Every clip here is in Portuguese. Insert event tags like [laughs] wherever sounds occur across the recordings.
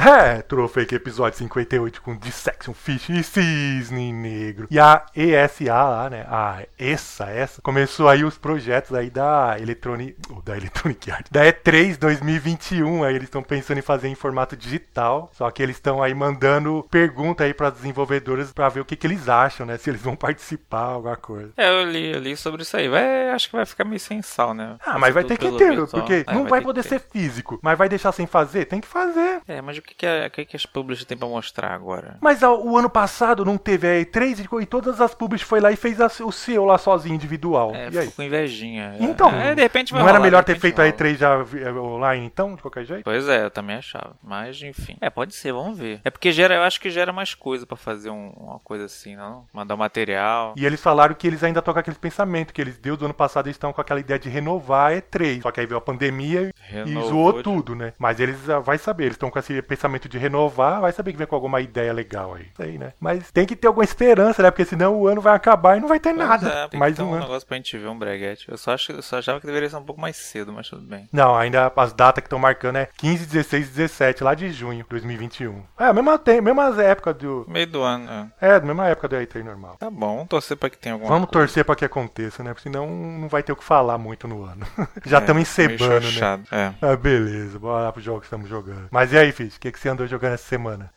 Retrofake episódio 58 com Dissection Fish e Cisne Negro. E a ESA lá, né? A essa, essa, começou aí os projetos aí da Electronic, oh, da Electronic Arts, da E3 2021. Aí eles estão pensando em fazer em formato digital. Só que eles estão aí mandando pergunta aí para desenvolvedores para ver o que, que eles acham, né? Se eles vão participar, alguma coisa. É, eu li, eu li sobre isso aí. Vai, acho que vai ficar meio sem sal, né? Ah, mas vai ter que ter, virtual. porque É, não vai, ter poder ser físico, mas vai deixar sem fazer? Tem que fazer. É, mas que, que, é, o que, que as publishers têm pra mostrar agora? Mas ó, o ano passado não teve a E3 e- e todas as publishers foi lá e fez a- o seu lá sozinho, individual. É, e aí? ficou com invejinha. Então, é, de repente vai não era rolar, melhor de ter feito a rola. E3 já online então, de qualquer jeito? Pois é, eu também achava. Mas, enfim. É, pode ser, vamos ver. É porque gera, eu acho que gera mais coisa pra fazer um- uma coisa assim, não? Mandar material. E eles falaram que eles ainda estão com aquele pensamento que eles deu do ano passado, eles estão com aquela ideia de renovar a E3. Só que aí veio a pandemia e Renovou zoou de- tudo, né? Mas eles ah, vai saber, eles estão com esse pensamento de renovar, vai saber que vem com alguma ideia legal aí. Isso aí, né? Mas tem que ter alguma esperança, né? Porque senão o ano vai acabar e não vai ter Pois nada. é, Mais um um ano. negócio pra gente ver um breguete. Eu só, acho, eu só achava que deveria ser um pouco mais cedo, mas tudo bem. Não, ainda as datas que estão marcando é 15, 16 e 17, lá de junho de 2021. É, a mesma, tem, mesmas época do. Meio do ano, é. É, mesma época do E3 normal. Tá bom, vamos torcer pra que tenha alguma Vamos coisa. torcer pra que aconteça, né? Porque senão não vai ter o que falar muito no ano. [laughs] Já É, estamos meio encebando, né? É. Ah, beleza, bora lá pro jogo que estamos jogando. Mas e aí, Fiz, o que, que você andou jogando essa semana?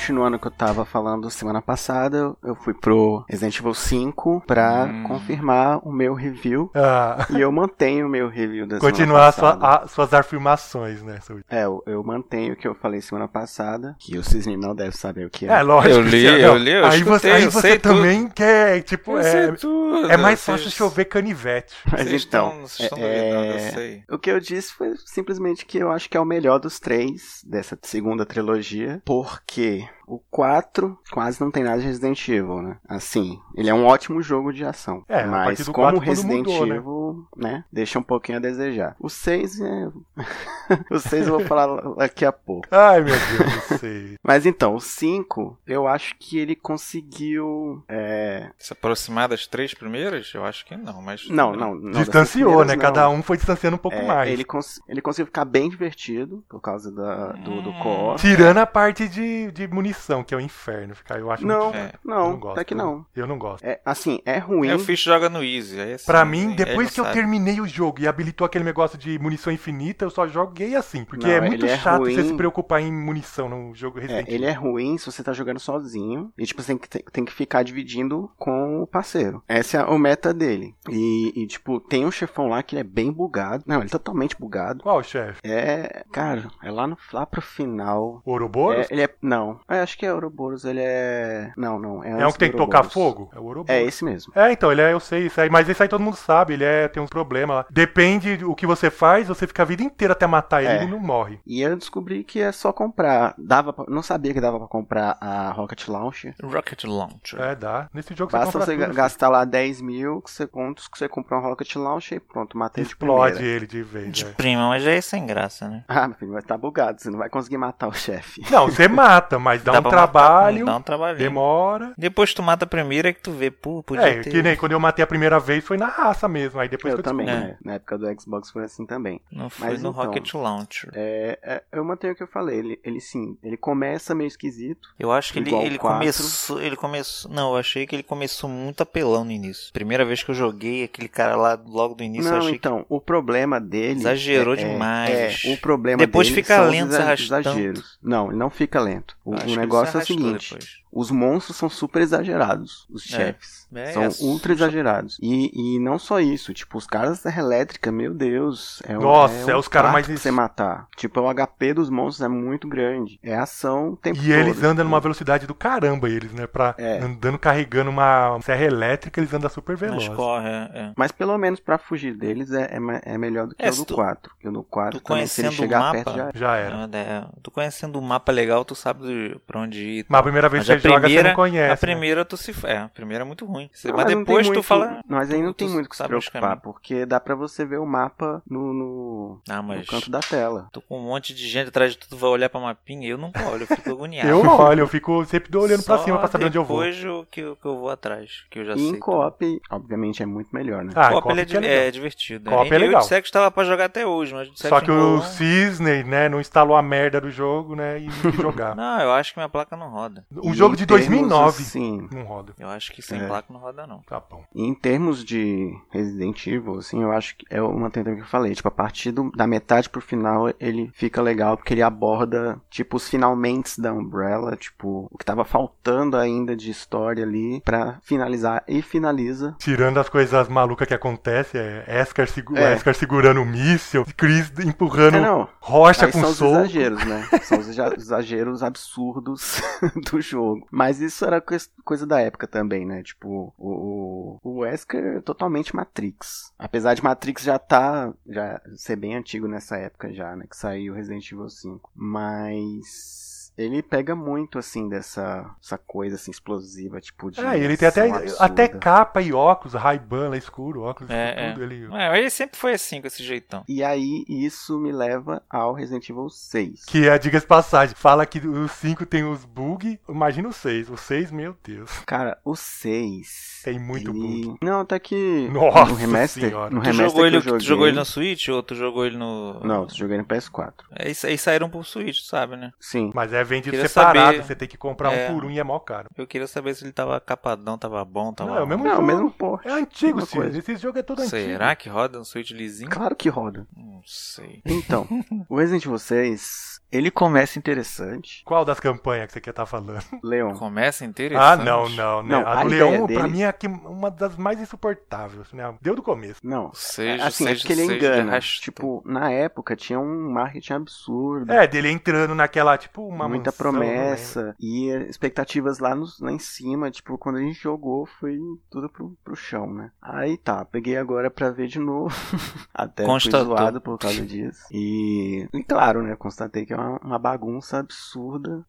Continuando o que eu tava falando semana passada, eu- fui pro Resident Evil 5 pra Hum. confirmar o meu review. Ah, E eu mantenho o meu review da continuar sua- a- suas afirmações, né? seu- É, eu, eu mantenho o que eu falei semana passada, que o Cisne não deve saber o que é. É, lógico. Eu li, eu li, eu aí escutei, você, aí eu você sei também quer, tipo, Eu sei é, tudo, é mais vocês- fácil chover canivete. Mas Vocês então, estão, vocês estão é- sei. O que eu disse foi simplesmente que eu acho que é o melhor dos três dessa segunda trilogia, porque o 4 quase não tem nada de Resident Evil, né? Assim, ele é um ótimo jogo de ação. É, a mas como 4 tudo Resident mudou, né? Evil, né? deixa um pouquinho a desejar. O 6 é. [laughs] o 6 eu vou falar daqui a pouco. Ai, meu Deus do céu. [laughs] Mas então, o 5, eu acho que ele conseguiu. é, Se aproximar das três primeiras? Eu acho que não, mas. Não, não. não Distanciou, né? não. Cada um foi distanciando um pouco É, mais. Ele, cons- ele conseguiu ficar bem divertido por causa da, do, do co-op. Tirando a parte de, de munição, que é o inferno. Ficar, eu acho Não, muito... É, eu não, gosto. até que não. Eu não gosto. É, assim, é ruim. É, o Fish joga no Easy. Aí assim, Pra mim, depois não que eu sabe. terminei o jogo e habilitou aquele negócio de munição infinita, eu só joguei assim. Porque Não, é muito é chato ruim. você se preocupar em munição num jogo É, Resident ele é ruim se você tá jogando sozinho. E, tipo, você tem que, tem, tem que ficar dividindo com o parceiro. Essa é o meta dele. E, e, tipo, tem um chefão lá que ele é bem bugado. Não, ele é totalmente bugado. Qual, chefe? É, cara, é lá, no, lá pro final. Ouroboros? É, ele é. Não, é, acho que é Ouroboros. Ele é. Não, não. É, É, um que tem que tocar fogo? É o Ouroboros. É esse mesmo. É, então, ele é, eu sei, isso aí, mas isso aí todo mundo sabe, ele é, tem uns problemas lá. Depende do que você faz, você fica a vida inteira até matar ele É. e ele não morre. E eu descobri que é só comprar. Dava pra- não sabia que dava pra comprar a Rocket Launcher. Rocket Launcher. É, dá. Nesse jogo Basta você você compra tudo, gastar lá 10 mil que você, contos que você compra um Rocket Launcher e pronto, matei de Explode ele de vez. De é. prima, mas já é sem graça, né? Ah, meu filho, vai estar bugado, você não vai conseguir matar o chefe. Não, você [laughs] mata, mas dá, um pra matar, trabalho, dá um trabalhinho. demora. Depois tu mata a primeira é que tu vê, pô, podia É, ter. que nem quando eu matei a primeira vez foi na raça mesmo. Aí depois eu que eu também, descobri. né? Na época do Xbox foi assim também. Não foi Mas no então, Rocket Launcher. É, é, eu mantenho o que eu falei. Ele, ele sim, ele começa meio esquisito. Eu acho que ele, ele começou. Ele começou. Não, eu achei que ele começou muito apelão no início. Primeira vez que eu joguei, aquele cara lá logo do início, eu não, achei então, o problema dele. Exagerou é- é- demais. É, o problema Depois dele fica lento, exa- exageros. Não, ele não fica lento. O, o ele negócio é o seguinte: depois. Os monstros são super exagerados, os É. chefes. É, são é ultra exagerados. E, e não só isso, tipo, os caras da Serra Elétrica, meu Deus. É, um- Nossa, é um os caras mais- pra você matar. Tipo, o HP dos monstros é muito grande. É ação o tempo E eles todo, andam tipo. numa velocidade do caramba, eles, né? Pra, É. Andando carregando uma serra elétrica, eles andam super Mas velozes. corre, é, é. Mas pelo menos pra fugir deles é, é, é melhor do que É, o do tu- 4. Porque o do 4 tu também, se ele conhecendo o chegar mapa- perto já Já era. É, é. Tu conhecendo o mapa legal, tu sabe pra onde ir. e Mas a primeira vez Mas que a você joga, você primeira- não conhece. A né? primeira tu se. É, a primeira é muito ruim. Não, mas não tem depois tu muito- fala. Mas aí tu- não tem tu muito o que se sabe os preocupar, caminhos. porque dá pra você ver o mapa no, no, Ah, no mas. canto da tela. Tô com um monte de gente atrás de tudo, vai olhar pra mapinha. Eu não olho, eu fico [laughs] agoniado. Eu olho, eu fico sempre olhando pra cima pra saber onde eu vou. Depois que, eu- que eu vou atrás, que eu já E sei. em co-op, obviamente, é muito melhor, né? Ah, Co-op co-op ele é, é é divertido. Co-op né? é legal. o Sex tava pra jogar até hoje, mas o Só que o enrolou. Cisne, né, não instalou a merda do jogo, né, e não jogar. [laughs] Não, eu acho que minha placa não roda. Um E jogo de termos, 2009 Assim, não roda. Eu acho que sem É. placa não roda, não. Tá bom. em termos de Resident Evil, assim, eu acho que é uma tentativa que eu falei. Tipo, a partir do- da metade pro final, ele fica legal, porque ele aborda, tipo, os finalmente da Umbrella, tipo, o que tava faltando ainda de história ali pra finalizar. E finaliza Tirando as coisas malucas que acontecem, é Esker, segu É. Segurando o míssil, Chris empurrando É, rocha Aí com são os soco. exageros, né? São os exa- [laughs] exageros absurdos [laughs] do jogo. Mas isso era cois- coisa da época também, né? Tipo, o, o Wesker é totalmente Matrix. Apesar de Matrix já tá. já ser bem antigo nessa época já, né? Que saiu Resident Evil 5. Mas. Ele pega muito, assim, dessa essa coisa, assim, explosiva, tipo, de É, ele tem até, absurda. até capa e óculos, Ray-Ban lá escuro, óculos É, tudo. Ele... É, ele sempre foi assim, com esse jeitão. E aí, isso me leva ao Resident Evil 6. Que é, diga-se de passagem, fala que o 5 tem os bug, imagina o 6. O 6, meu Deus, Cara, o 6. tem muito ele... bug. Não, até que. Nossa no remaster. senhora. No Tu remaster jogou, que ele, eu tu joguei... jogou ele no Switch ou tu jogou ele no. Não, eu joguei no PS4. É, isso aí saíram pro Switch, tu sabe, né? Sim. Mas é vendido Queria separado, saber- você tem que comprar É. um por um e é mó caro. Eu queria saber se ele tava capadão, tava bom, tava. Não, é o mesmo Não, mesmo porra. É antigo, coisa. Esse jogo é todo antigo. Será que roda no Switch lisinho? Claro que roda. Não sei. Então, [laughs] o Resident Evil 6, ele começa interessante. Qual das campanhas que você quer estar falando? Leon. Começa interessante. Ah, não, não, né? Não, a a Leon, pra mim, é que- uma das mais insuportáveis, né? Deu do começo. Não. Seja, assim, seja, porque ele seja engana. arrasto. Tipo, na época tinha um marketing absurdo. É, dele entrando naquela, tipo, uma muita mansão, lembro. promessa e expectativas lá, no- lá em cima, tipo, quando a gente jogou foi tudo pro, pro chão, né? Aí tá, peguei agora pra ver de novo, [laughs] até fui Constatou. zoado por causa disso. E, e claro, né, constatei que é uma, bagunça absurda.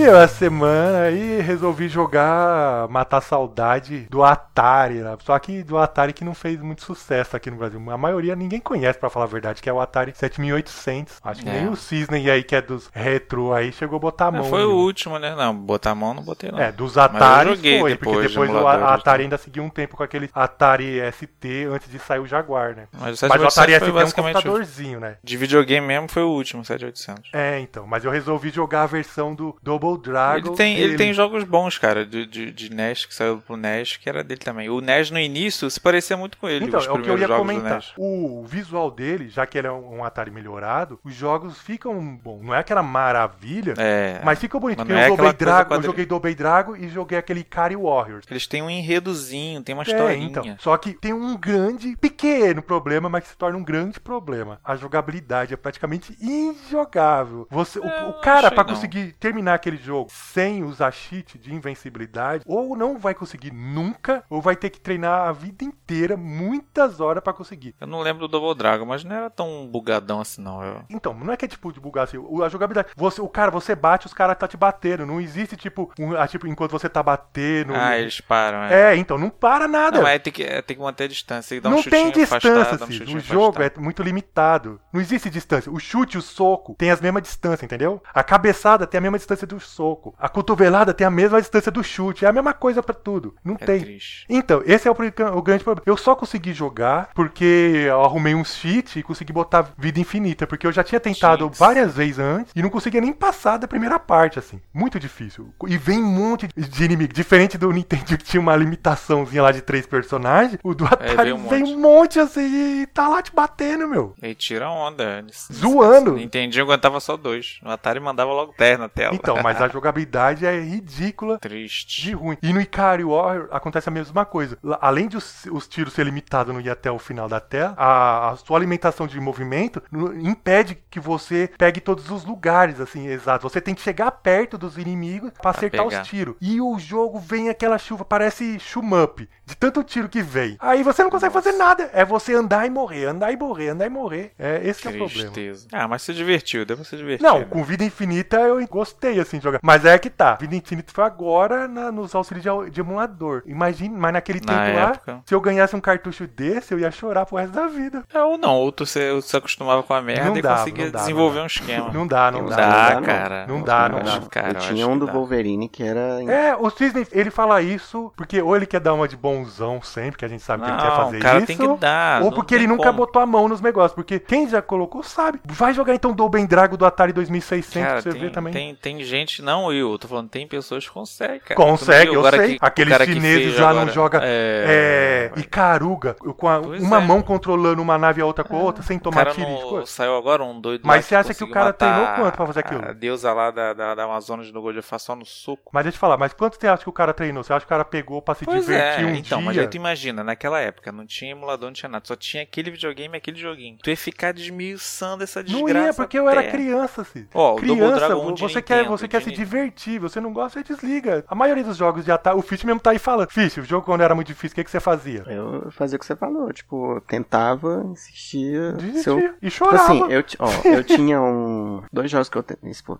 E eu, essa semana aí resolvi jogar Matar a Saudade do Atari, né? Só que do Atari que não fez muito sucesso aqui no Brasil. A maioria ninguém conhece, pra falar a verdade, que é o Atari 7800. Acho que É. nem o Cisne aí, que é dos retro aí, chegou a botar a É, mão. foi o nele. último, né? Não, botar a mão não botei, não. É, dos Atari foi, depois porque de depois o a- Atari ainda seguiu um tempo com aquele Atari ST antes de sair o Jaguar, né? Mas Mas o o 7800 Atari ST é um o- computadorzinho, né? De videogame mesmo foi o último, 7800. É, então, mas eu resolvi jogar a versão do Double Dragon. Ele tem, ele dele. tem jogos bons, cara, de, de, de NES, que saiu pro NES, que era dele também. O NES no início se parecia muito com ele, Então, os é o que eu ia comentar. O visual dele, já que ele é um Atari melhorado, os jogos ficam bom. Não é aquela maravilha, É, mas ficam bonitos. Porque é eu, Double coisa Dragon, eu joguei Double Dragon e joguei aquele Ikari Warriors. eles têm um enredozinho, tem uma É, historinha. então. Só que tem um grande, pequeno problema, mas que se torna um grande problema. A jogabilidade é praticamente injogável. Você, o- É, o, cara, não. conseguir terminar aquele jogo sem usar cheat de invencibilidade, ou não vai conseguir nunca, ou vai ter que treinar a vida inteira, muitas horas pra conseguir. Eu não lembro do Double Dragon, mas não era tão bugadão assim, não. Eu... Então, não é que é tipo de bugar assim, a jogabilidade. Você, o cara, você bate, os caras tá te batendo. Não existe tipo, um, ah, tipo enquanto você tá batendo. Ah, eles param, é. É, então, não para nada. Não, mas tem que, é, tem que manter a distância, um não chutinho tem distância, afastado, dar um O jogo é muito limitado. Não existe distância. O chute e o soco tem as mesmas distâncias, entendeu? A cabeçada tem a mesma distância do, soco. A cotovelada tem a mesma distância do chute. É a mesma coisa pra tudo. Não É tem. triste. Então, esse é o, o grande problema. Eu só consegui jogar porque eu arrumei um cheat e consegui botar vida infinita. Porque eu já tinha tentado Cheats. várias vezes antes e não conseguia nem passar da primeira parte, assim. Muito difícil. E vem um monte de inimigo. Diferente do Nintendo [laughs] que tinha uma limitaçãozinha lá de três personagens, o do Atari veio um vem um monte assim e tá lá te batendo, meu. E tira a onda. Nesse- Zoando. Nintendinho aguentava só dois. O Atari mandava logo 10 na tela. Então, mas a jogabilidade é ridícula. de Triste. ruim. E no Ikari Warrior acontece a mesma coisa. Além de os, os tiros ser limitados não ir até o final da tela, a, a sua alimentação de movimento no- impede que você pegue todos os lugares, assim, exato. Você tem que chegar perto dos inimigos pra acertar pegar. os tiros. E o jogo vem aquela chuva, parece shumup, de tanto tiro que vem. Aí você não consegue fazer nada. É você andar e morrer, andar e morrer, andar e morrer. É esse que é o problema. Ah, mas se divertiu, deu pra se divertir. Não, né? com vida infinita eu gostei assim de jogar. Mas é que tá. Vida infinita foi agora na- nos auxílios de, de emulador. Imagine, mas naquele Na tempo lá, época. se eu ganhasse um cartucho desse, eu ia chorar pro resto da vida. É, ou não, ou tu se, se acostumava com a merda Não e dá, conseguia dá, desenvolver um esquema. Não dá, não, Não dá. dá, não dá, não. cara. Não dá, não Eu dá. Cara, tinha um do dá. Wolverine que era. É, o Disney, ele fala isso porque ou ele quer dar uma de bonzão sempre, que a gente sabe que ele quer fazer o cara isso. tem que dar. ou porque ele nunca como. botou a mão nos negócios. Porque quem já colocou sabe. Vai jogar então Double Dragon do Atari 2600 Cara, pra você tem, ver também. Tem, tem gente, não eu, tô falando, tem pessoas que conseguem, cara. Consegue, eu sei. que- Aqueles chineses lá não joga É. é, Icaruga, com a- uma é. mão controlando uma nave e a outra com a outra, sem tomar tiro de coisa. saiu agora um doido Mas você acha que o cara treinou quanto pra fazer aquilo? A deusa lá da, da, da Amazonas no War só no soco. Mas deixa eu te falar, mas quanto você acha que o cara treinou? Você acha que o cara pegou pra se Pois divertir é, um então, dia? mas aí tu imagina, naquela época não tinha emulador, não tinha nada, só tinha aquele videogame e aquele joguinho. Tu ia ficar desmiuçando essa desgraça. Não ia, porque eu era criança, assim. Ó, criança, você quer, você quer de se divertir, você não gosta, você desliga. A maioria dos jogos de Atari, o Fish mesmo tá aí falando. Fish, o jogo quando era muito difícil, o que, que você fazia? Eu fazia o que você falou, tipo, eu tentava, insistia. Desistia. Eu E Tipo chorava. assim, eu, ó, eu tinha um. Dois jogos que eu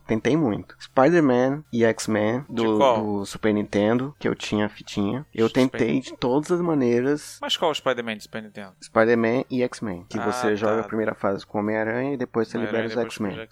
tentei muito: Spider-Man e X-Men do, do Super Nintendo, que eu tinha a fitinha. Eu Super tentei de todas as maneiras Mas qual o Spider-Man do Super Nintendo? Spider-Man e X-Men. Que Ah, você tá. joga a primeira fase com Homem-Aranha e depois você libera os X-Men.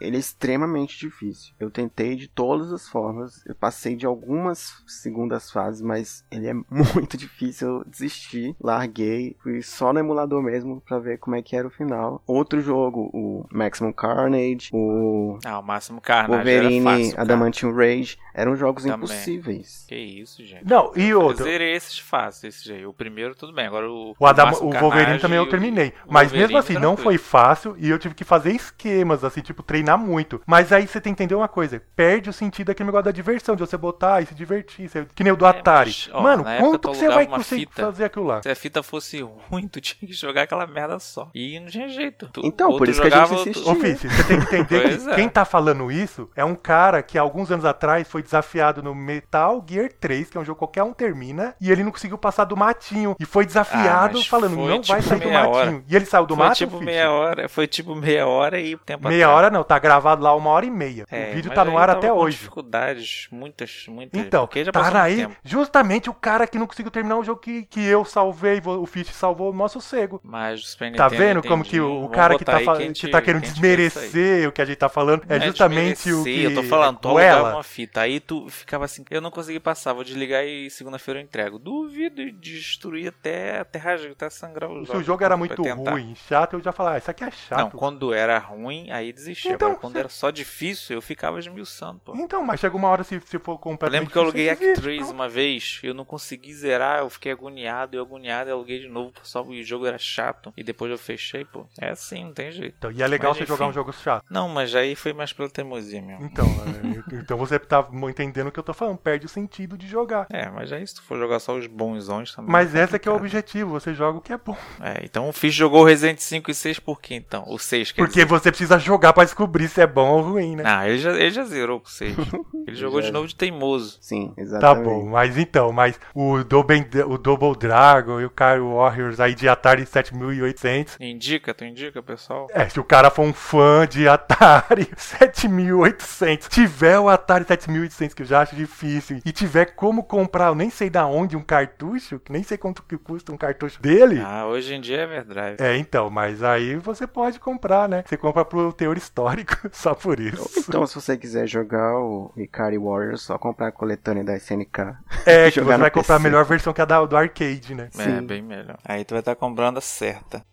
Ele é extremamente difícil. Eu tentei de todas as formas. Eu passei de algumas segundas fases, mas ele é [laughs] muito difícil. Eu desisti, larguei, fui só no emulador mesmo pra ver como é que era o final. Outro jogo, o Maximum Carnage, o Ah, o Máximo Carnage era Wolverine, fácil, cara. Adamantium Rage, eram jogos Também. impossíveis. Que isso, gente. Não, e Eu outro. zerei esses fáceis, esses aí. O primeiro, tudo bem. Agora o. O, Adam, o Wolverine também eu terminei. Mas Wolverine, mesmo assim, não tranquilo. foi fácil e eu tive que fazer esquemas, assim, tipo, treinar muito. Mas aí você tem que entender uma coisa: perde o sentido daquele negócio da diversão, de você botar e se divertir. você- Que nem o do É, Atari. mas, ó, Mano, quanto que você vai conseguir fita. fazer aquilo lá? Se a fita fosse ruim, tu tinha que jogar aquela merda só. E não tinha jeito. Tu- Então, por isso que a gente insistia. Ô, Fício, você tem que entender que é. quem tá falando isso é um cara que há alguns anos atrás foi desafiado no Metal Gear 3, que é um jogo que qualquer um termina, e ele não conseguiu passar do matinho. E foi desafiado Ah, falando, foi não vai tipo sair do matinho. hora. E ele saiu do Foi mato, tipo meia hora, foi tipo meia hora e tempo Meia atrás. hora não, tá gravado lá uma hora e meia. É, o vídeo tá no ar até hoje. dificuldades, muitas, muitas. Então, já tá aí justamente o cara que não conseguiu terminar um jogo que, que eu salvei, o Fish salvou o nosso sossego. Mas o Super Tá Nintendo, vendo como entendi. que o, o Vamos cara que tá, quem que tá querendo aí. desmerecer o que a gente tá falando é Não justamente o que Eu tô falando, tu o uma fita, aí tu ficava assim, eu não consegui passar, vou desligar e segunda-feira eu entrego. Duvido e destruir até, até rasgar, até sangrar os Se o jogo era muito ruim, chato, eu já falava, ah, isso aqui é chato. Não, quando era ruim, aí desistia. Então, Agora, quando cê- era só difícil, eu ficava esmiuçando, pô. Então, mas chega uma hora se, se for Eu completamente lembro que eu aluguei difícil, Act você 3 desiste, uma vez, eu não consegui zerar, eu fiquei agoniado, eu agoniado, eu aluguei de novo, só o jogo era chato, e depois eu fechei, pô. É assim, não tem jeito. Então, e é legal Mas, você jogar enfim. um jogo chato. Não, mas aí foi mais pela teimosia mesmo. Então, é, então você tá entendendo o que eu tô falando, perde o sentido de jogar. É, mas aí se tu for jogar só os bonzões também. Mas é esse é que é o objetivo, você joga o que é bom. É, então o Fish jogou o Resident 5 e 6 por quê então? O 6 quer Porque dizer. você precisa jogar pra descobrir se é bom ou ruim, né? Ah, ele já, ele já zerou com o 6. [laughs] Ele jogou Já. de novo de teimoso. Sim, Tá exatamente. bom, mas então, mas o Double, o Double Dragon e o Cairo Warriors aí de Atari 7800. Indica, tu indica, pessoal? É, se o cara for um fã de Atari [laughs] 7800, tiver o Atari 7800, que eu já acho difícil, e tiver como comprar, eu nem sei da onde, um cartucho, que nem sei quanto que custa um cartucho dele. Ah, hoje em dia é verdade. É, então, mas aí você pode comprar, né? Você compra pro teor histórico, [laughs] só por isso. Então, se você quiser jogar o Ikari Warriors, só comprar a coletânea da SNK. É, [laughs] que você vai comprar a PC. melhor versão que a da, do arcade, né? É, Sim. bem melhor. Aí tu vai estar comprando a certa.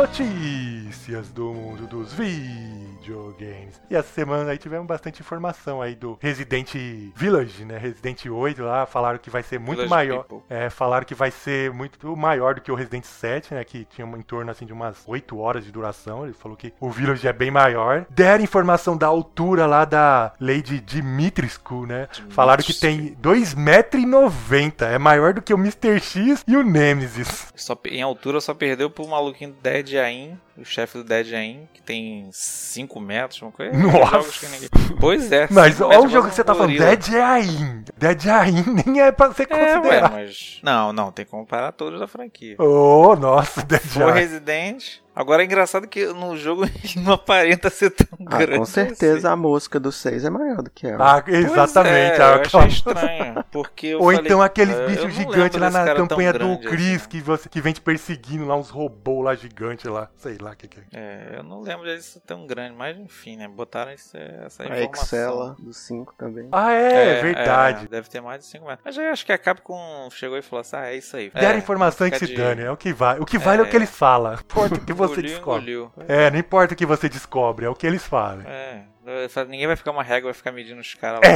Notícias do mundo dos videogames. E essa semana aí tivemos bastante informação aí do Resident Village, né? Resident 8 lá, falaram que vai ser muito Village maior. People. É, falaram que vai ser muito maior do que o Resident 7, né? Que tinha em torno assim de umas 8 horas de duração. Ele falou que o Village é bem maior. Deram informação da altura lá da Lady Dimitrescu, né? Falaram que tem 2,90m. É maior do que o Mr. X e o Nemesis. Só, em altura só perdeu pro maluquinho Dead Ain, o chefe do Dead Ain, que tem 5 metros, uma coisa. Nossa. Jogos que ninguém- Pois é. Mas olha o metros, jogo que você tá falando. Dead Ain. Dead Ain [laughs] nem é pra ser É, ué, considerado. mas. Não, não, tem que comparar todos da franquia. Oh, nossa, Dead O Ain. Resident. Agora é engraçado que no jogo [laughs] ele não aparenta ser tão Ah, grande. com certeza a mosca do 6 é maior do que ela. Ah, Pois exatamente. É, ah, eu aquela- achei estranho. Porque eu Ou falei, então aqueles "Ah, bichos gigantes lá na campanha do Chris assim. que, você, que vem te perseguindo lá, uns robôs lá gigantes lá. Sei lá o que, que é. É, eu não lembro disso tão grande, mas enfim, né? Botaram esse, essa A informação. Excela do 5 também. Ah, é, verdade. é, deve ter mais de 5 metros. Mas eu acho que a Capcom chegou e falou assim: ah, é isso aí. Deram é, informação que se de- dane, é o que vale. O que vale é, o que É. eles falam. Não importa o que [laughs] você engoliu, descobre. engoliu. É, não importa o que você descobre, é o que eles falam. É, ninguém vai ficar uma régua, vai ficar medindo os caras lá.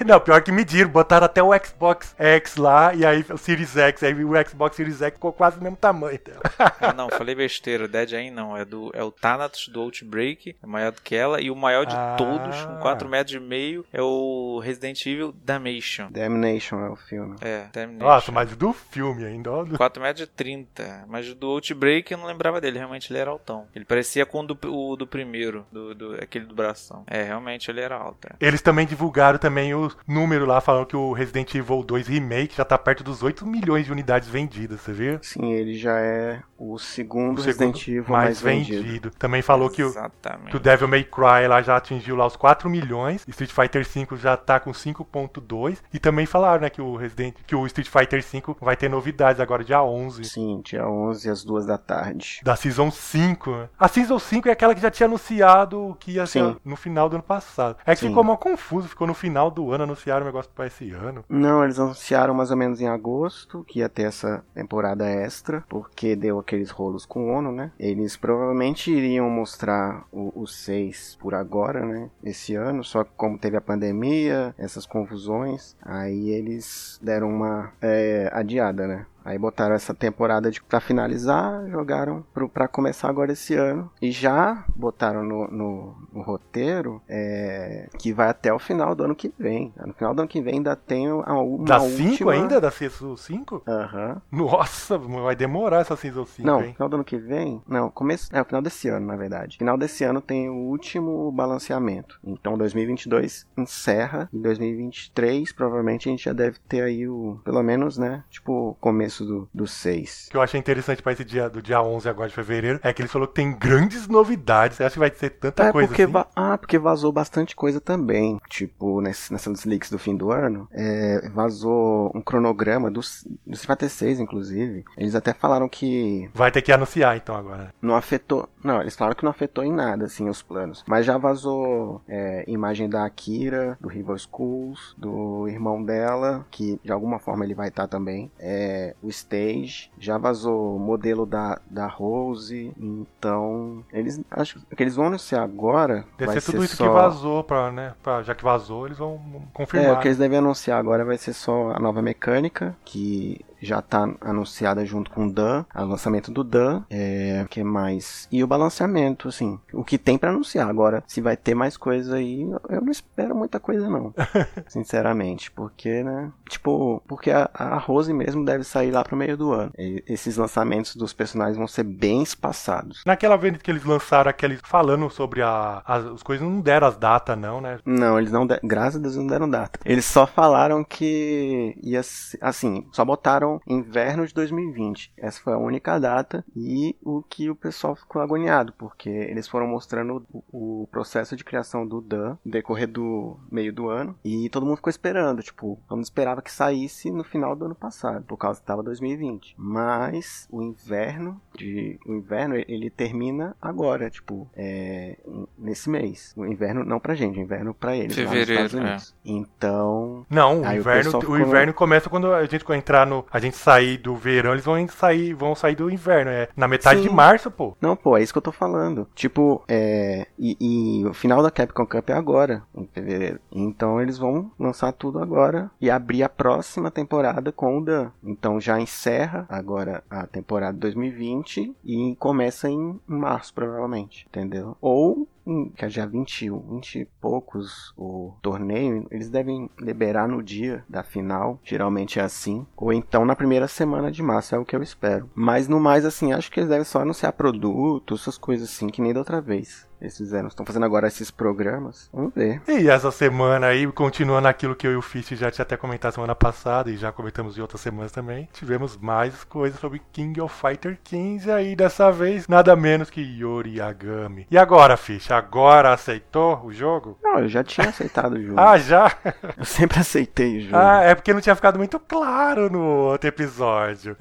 É. [laughs] Não, pior que mediram, botaram até o Xbox X lá, e aí o Series X, aí o Xbox Series X ficou quase o mesmo tamanho dela. Ah, não, falei besteira. O Dead Ain não. É, do, é o Thanatos do Outbreak. É maior do que ela. E o maior de Ah. todos, com 4 metros e meio, é o Resident Evil Damnation. Damnation é o filme. É, Damnation. Nossa, mas do filme ainda, ó. do- 4 metros e 30. Mas o do Outbreak eu não lembrava dele. Realmente ele era altão. Ele parecia com o do, o do primeiro. Do, do, aquele do bração. É, realmente ele era alto. é. Eles também divulgaram também o número lá, falando que o Resident Evil 2 Remake já tá perto dos 8 milhões de unidades vendidas, você viu? Sim, ele já é o segundo, O Resident segundo Evil mais mais, vendido. vendido. Também falou que o, Exatamente. que o Devil May Cry lá já atingiu lá os 4 milhões. Street Fighter V já tá com 5.2 e também falaram, né, que o Resident que o Street Fighter V vai ter novidades agora dia 11. Sim, dia 11 às 2 da tarde. Da Season 5. né? A Season 5 é aquela que já tinha anunciado que ia ser Sim. no final do ano passado. É que Sim. ficou mal confuso, ficou no final do ano, anunciaram o negócio pra esse ano. Não, eles anunciaram mais ou menos em agosto que ia ter essa temporada extra, porque deu aqueles rolos com o ONU, né? Eles provavelmente iriam mostrar o 6 por agora, né? Esse ano, só que como teve a pandemia, essas confusões, aí eles deram uma é, adiada, né? Aí botaram essa temporada de, pra finalizar, jogaram pro, pra começar agora esse ano. E já botaram no, no, no roteiro é, que vai até o final do ano que vem. No final do ano que vem ainda tem a, uma Da 5 última... ainda? Da Season 5? Aham. Nossa, vai demorar essa Season 5, Não, hein? final do ano que vem. Não, começo. É o final desse ano, na verdade. Final desse ano tem o último balanceamento. Então 2022 encerra. Em 2023, provavelmente a gente já deve ter aí o. Pelo menos, né? Tipo, começo do, do 6. O que eu achei interessante pra esse dia do dia 11 agora de fevereiro é que ele falou que tem grandes novidades. Você acha que vai ser tanta É coisa porque, assim? ah, porque vazou bastante coisa também. Tipo, nesse, nessas leaks do fim do ano, é, vazou um cronograma do, do Street Fighter 6, inclusive. Eles até falaram que Vai ter que anunciar então agora. não afetou. Não, eles falaram que não afetou em nada, assim, os planos. Mas já vazou é, imagem da Akira, do Rival Schools, do irmão dela, que de alguma forma ele vai estar também. É, o Stage. Já vazou o modelo da, da Rose. Então, eles acho que eles vão anunciar agora. Deve vai ser tudo isso só... que vazou, pra, né? Pra, já que vazou, eles vão É, confirmar. o que eles devem anunciar agora vai ser só a nova mecânica, que já tá anunciada junto com o Dan, o lançamento do Dan, é, que mais? E o balanceamento, assim, o que tem para anunciar. Agora, se vai ter mais coisa aí, eu não espero muita coisa não, [laughs] sinceramente, porque, né, tipo, porque a, a Rose mesmo deve sair lá pro meio do ano. E esses lançamentos dos personagens vão ser bem espaçados. Naquela vez que eles lançaram aqueles falando sobre a, as, as coisas, não deram as datas não, né? Não, eles não, de... graças a Deus não deram data. Eles só falaram que ia, assim, só botaram inverno de 2020. Essa foi a única data e o que o pessoal ficou agoniado, porque eles foram mostrando o, o processo de criação do Dan no decorrer do meio do ano e todo mundo ficou esperando, tipo, todo mundo esperava que saísse no final do ano passado, por causa que estava 2020. Mas o inverno de o inverno ele termina agora, tipo, é, nesse mês. O inverno não pra gente, o inverno pra eles. Fevereiro, é. Então. Não, o inverno, o, o inverno começa quando a gente entrar no. A gente sair do verão, eles vão sair, vão sair do inverno. É na metade Sim. de março, pô. Não, pô, é isso que eu tô falando. Tipo, é. E, e, o final da Capcom Cup é agora, em fevereiro. Então eles vão lançar tudo agora e abrir a próxima temporada com o Dan. Então já encerra agora a temporada 2020 e começa em março, provavelmente. Entendeu? Ou que é dia 20, 20 e poucos o torneio, eles devem liberar no dia da final, geralmente é assim, ou então na primeira semana de março, é o que eu espero. Mas no mais, assim, acho que eles devem só anunciar produtos, essas coisas assim, que nem da outra vez eles fizeram. Estão fazendo agora esses programas. Vamos ver. E essa semana aí, continuando aquilo que eu e o Fish já tinha até comentado semana passada e já comentamos em outras semanas também, tivemos mais coisas sobre King of Fighter 15 aí dessa vez, nada menos que Yori Yagami. E agora, Fish, agora aceitou o jogo? Não, eu já tinha aceitado o jogo. ah, já? [laughs] eu sempre aceitei o jogo. Ah, é porque não tinha ficado muito claro no outro episódio.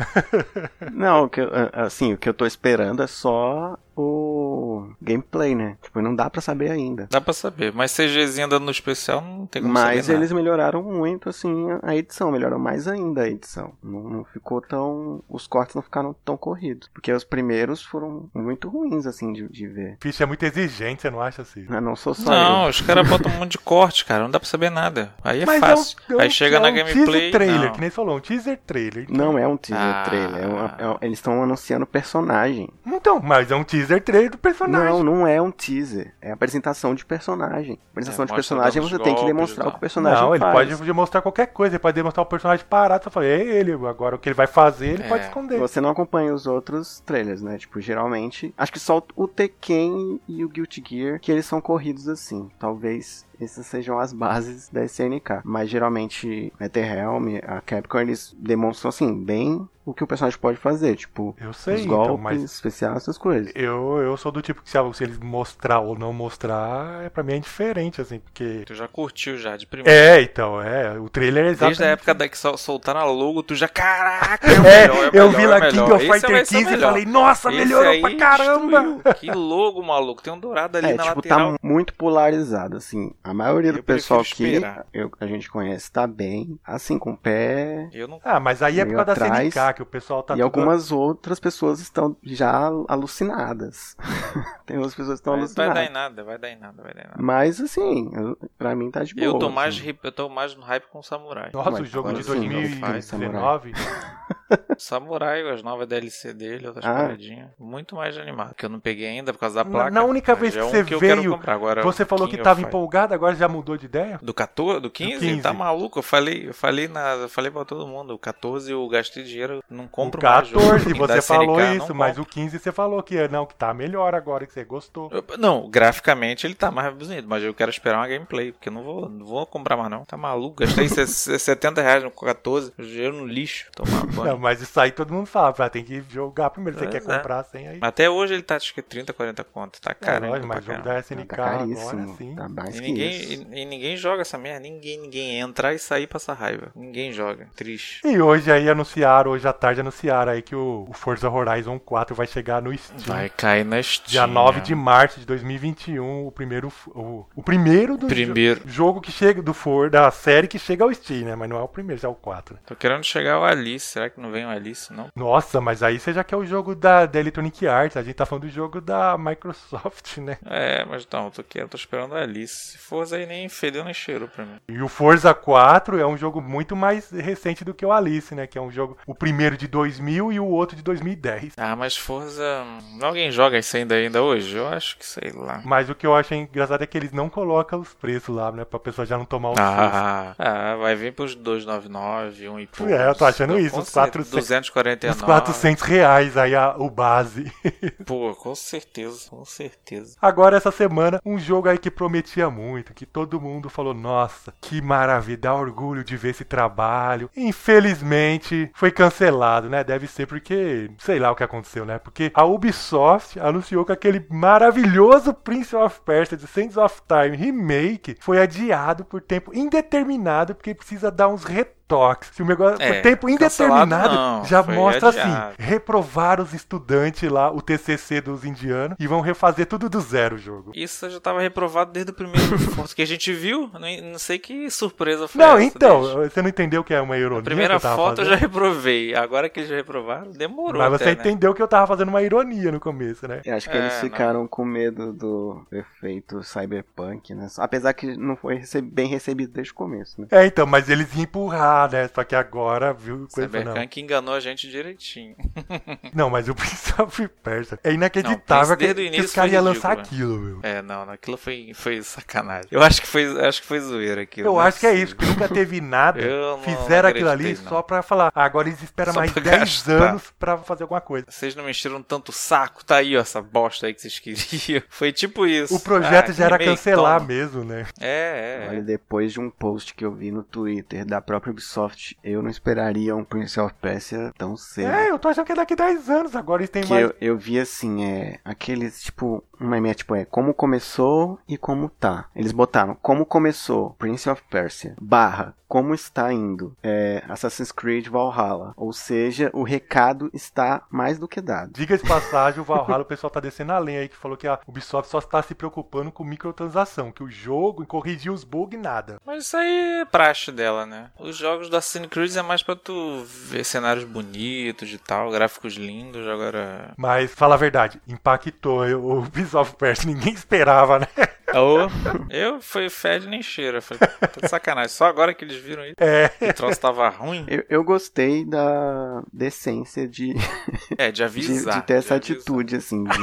[laughs] não, o que, assim, o que eu tô esperando é só o gameplay, né? Tipo, não dá para saber ainda. Dá para saber, mas CGzinho dando no especial não tem como Mas saber eles melhoraram muito, assim, a edição. Melhoraram mais ainda a edição. Não, não, ficou tão... Os cortes não ficaram tão corridos. Porque os primeiros foram muito ruins, assim, de, de ver. Ficha é muito exigente, você não acha assim? Eu não sou só Não, eu. os caras botam um monte de corte, cara. Não dá pra saber nada. Aí é mas fácil. É um, é um, Aí chega é na um gameplay... teaser trailer, não. que nem falou. Um teaser trailer. Então. Não é um teaser ah. trailer. É uma, é, eles estão anunciando personagem. Então, mas é um teaser trailer do personagem. Não, não é um teaser. É apresentação de personagem. Apresentação é, de personagem você tem que demonstrar o que o personagem Não, faz. ele pode demonstrar qualquer coisa. Ele pode demonstrar o personagem parado. Você fala, é ele. Agora o que ele vai fazer, ele É. pode esconder. Você não acompanha os outros trailers, né? Tipo, geralmente. Acho que só o Tekken e o Guilty Gear que eles são corridos assim. Talvez essas sejam as bases da SNK. Mas geralmente, NetherRealm, a Capcom, eles demonstram assim, bem o que o personagem pode fazer. Tipo, Eu sei, os então, golpes mas especiais, essas coisas. eu, eu sou do tipo que se, se eles mostrar ou não mostrar, é, pra mim é indiferente, assim, porque. Tu já curtiu já, de primeira. É, então, é. O trailer é exatamente. Desde a época da que sol- soltaram a logo, tu já, caraca, é É, melhor, é eu melhor, vi é lá o King of Fighter vai ser o 15 e falei, nossa, Esse melhorou pra caramba! destruiu. Que logo, maluco. Tem um dourado ali É, na tipo, lateral. tá muito polarizado, assim. A maioria do Eu pessoal que eu- a gente conhece tá bem, assim, com o pé. Eu não Ah, mas aí é por causa da atrás, CNK, que o pessoal tá e tudo- algumas outras pessoas estão já alucinadas. [laughs] Tem outras pessoas que estão vai, vai dar em alucinadas. nada, vai dar em nada, vai dar em nada. Mas, assim, eu- pra mim tá de boa. Eu tô mais, assim. ri- eu tô mais no hype com o Samurai. Nossa, Ué, o jogo de sim, 2019. [laughs] [laughs] Samurai, as novas DLC dele, outras Ah. paradinhas. Muito mais animado. Que eu não peguei ainda por causa da placa. na única mas vez é que um você que quero veio, comprar. Você falou King que tava empolgado, agora já mudou de ideia? Do 14? Do 15? 15. Tá maluco? Eu falei, eu falei na, eu falei pra todo mundo. O 14 eu gastei dinheiro, não O compro mais jogo. 14, [laughs] você falou SNK, isso, mas compro. o 15 você falou que não, que tá melhor agora, que você gostou. Eu- Não, graficamente ele tá mais bonito, mas eu quero esperar uma gameplay, porque eu não vou, não vou comprar mais não. Tá maluco? Gastei se- [laughs] 70 reais no 14, dinheiro no lixo, tomar banho. Não, mas isso aí todo mundo fala, tem que jogar primeiro. Você Pois quer é. comprar sem aí. Até hoje ele tá acho que 30, 40 conto. Tá É, caro. lógico, ainda mas jogo caramba. da SNK Tá agora sim. Tá mais E que ninguém, e, e ninguém joga essa merda. Ninguém, ninguém entrar e sair passa raiva. Ninguém joga. Triste. E hoje aí anunciaram, hoje à tarde anunciaram aí que o, o Forza Horizon 4 vai chegar no Steam. Vai cair na Steam. Dia 9 de março de 2021, o primeiro o, o primeiro do Primeiro. jo- jogo que chega do For da série que chega ao Steam, né? Mas não é o primeiro, já é o 4. Tô querendo chegar ao Alice. Será que não vem o Alice, não. Nossa, mas aí você já quer o jogo da, da Electronic Arts. A gente tá falando do jogo da Microsoft, né? É, mas não, eu tô, eu tô esperando a Alice. Forza aí nem fedeu nem cheirou pra mim. E o Forza 4 é um jogo muito mais recente do que o Alice, né? Que é um jogo, o primeiro de 2000 e o outro de 2010. Ah, mas Forza. Alguém joga isso ainda, ainda hoje? Eu acho que sei lá. Mas o que eu acho engraçado é que eles não colocam os preços lá, né? Pra pessoa já não tomar susto. Ah, ah, vai vir pros 299, um e pouco. É, eu tô achando isso, uns cer- 400 249. Uns 400 reais aí a- o base. Pô, com certeza, com certeza. Agora, essa semana, um jogo aí que prometia muito, que todo mundo falou, nossa, que maravilha, dá orgulho de ver esse trabalho. Infelizmente, foi cancelado, né? Deve ser porque, sei lá o que aconteceu, né? Porque a Ubisoft anunciou que aquele maravilhoso Prince of Persia The Sands of Time Remake foi adiado por tempo indeterminado, porque precisa dar uns retoques. Se o negócio É, por tempo indeterminado, não, já mostra adiado. assim, reprovar os estudantes lá, o TCC dos indianos, e vão refazer tudo do zero o jogo. Isso já tava reprovado desde o primeiro [laughs] foto que a gente viu. Não, não sei que surpresa foi Não, essa então, deles. você não entendeu que é uma ironia A primeira que eu tava foto eu fazendo? já reprovei. Agora que eles já reprovaram, demorou. Mas você até, né? entendeu que eu tava fazendo uma ironia no começo, né? Eu acho que É, eles não. ficaram com medo do efeito cyberpunk, né? Apesar que não foi bem recebido desde o começo, né? É, então, mas eles iam empurrar, né? Só que agora, viu? Coisa não. Cyberpunk enganou a gente direitinho. [laughs] Não, mas o Prince of Persia é inacreditável Não, que, que os caras iam lançar ridículo, aquilo, meu. É, não, aquilo foi, foi sacanagem. Eu acho que foi, acho que foi zoeira aquilo. Eu não acho que é isso, que nunca teve nada. [laughs] Eu não Fizeram aquilo ali não. só pra falar. Ah, agora eles esperam Só mais pra 10 gastar. anos pra fazer alguma coisa. Vocês não me encheram tanto o saco, tá aí ó, essa bosta aí que vocês queriam. [laughs] Foi tipo isso. O projeto Ah, já era cancelar toma. mesmo, né? É, é, Olha, é. depois de um post que eu vi no Twitter da própria Ubisoft, eu não esperaria um Prince of Persia tão cedo. É, eu tô achando que é daqui 10 anos, agora eles têm Que mais. eu, eu vi assim, é. Aqueles, tipo, um meme é, tipo, é como começou e como tá. Eles botaram como começou Prince of Persia, barra, como está indo é, Assassin's Creed Valhalla. Ou seja, o recado está mais do que dado. Diga de passagem, o Valhalla, [laughs] o pessoal tá descendo a lenha aí que falou que a Ubisoft só está se preocupando com microtransação, que o jogo corrigiu os bugs e nada. Mas isso aí é praxe dela, né? Os jogos da Assassin's Creed é mais pra tu ver cenários bonitos e tal, gráficos lindos, agora... Mas, fala a verdade, impactou o Ubisoft Persia, [laughs] ninguém esperava, né? Ô, eu fui fede nem cheira, foi tá de sacanagem. Só agora que eles viram isso, É. que o troço tava ruim, Eu, eu gostei da decência de, é, de [laughs] de, avisar. de ter essa de avisar. atitude, assim, de.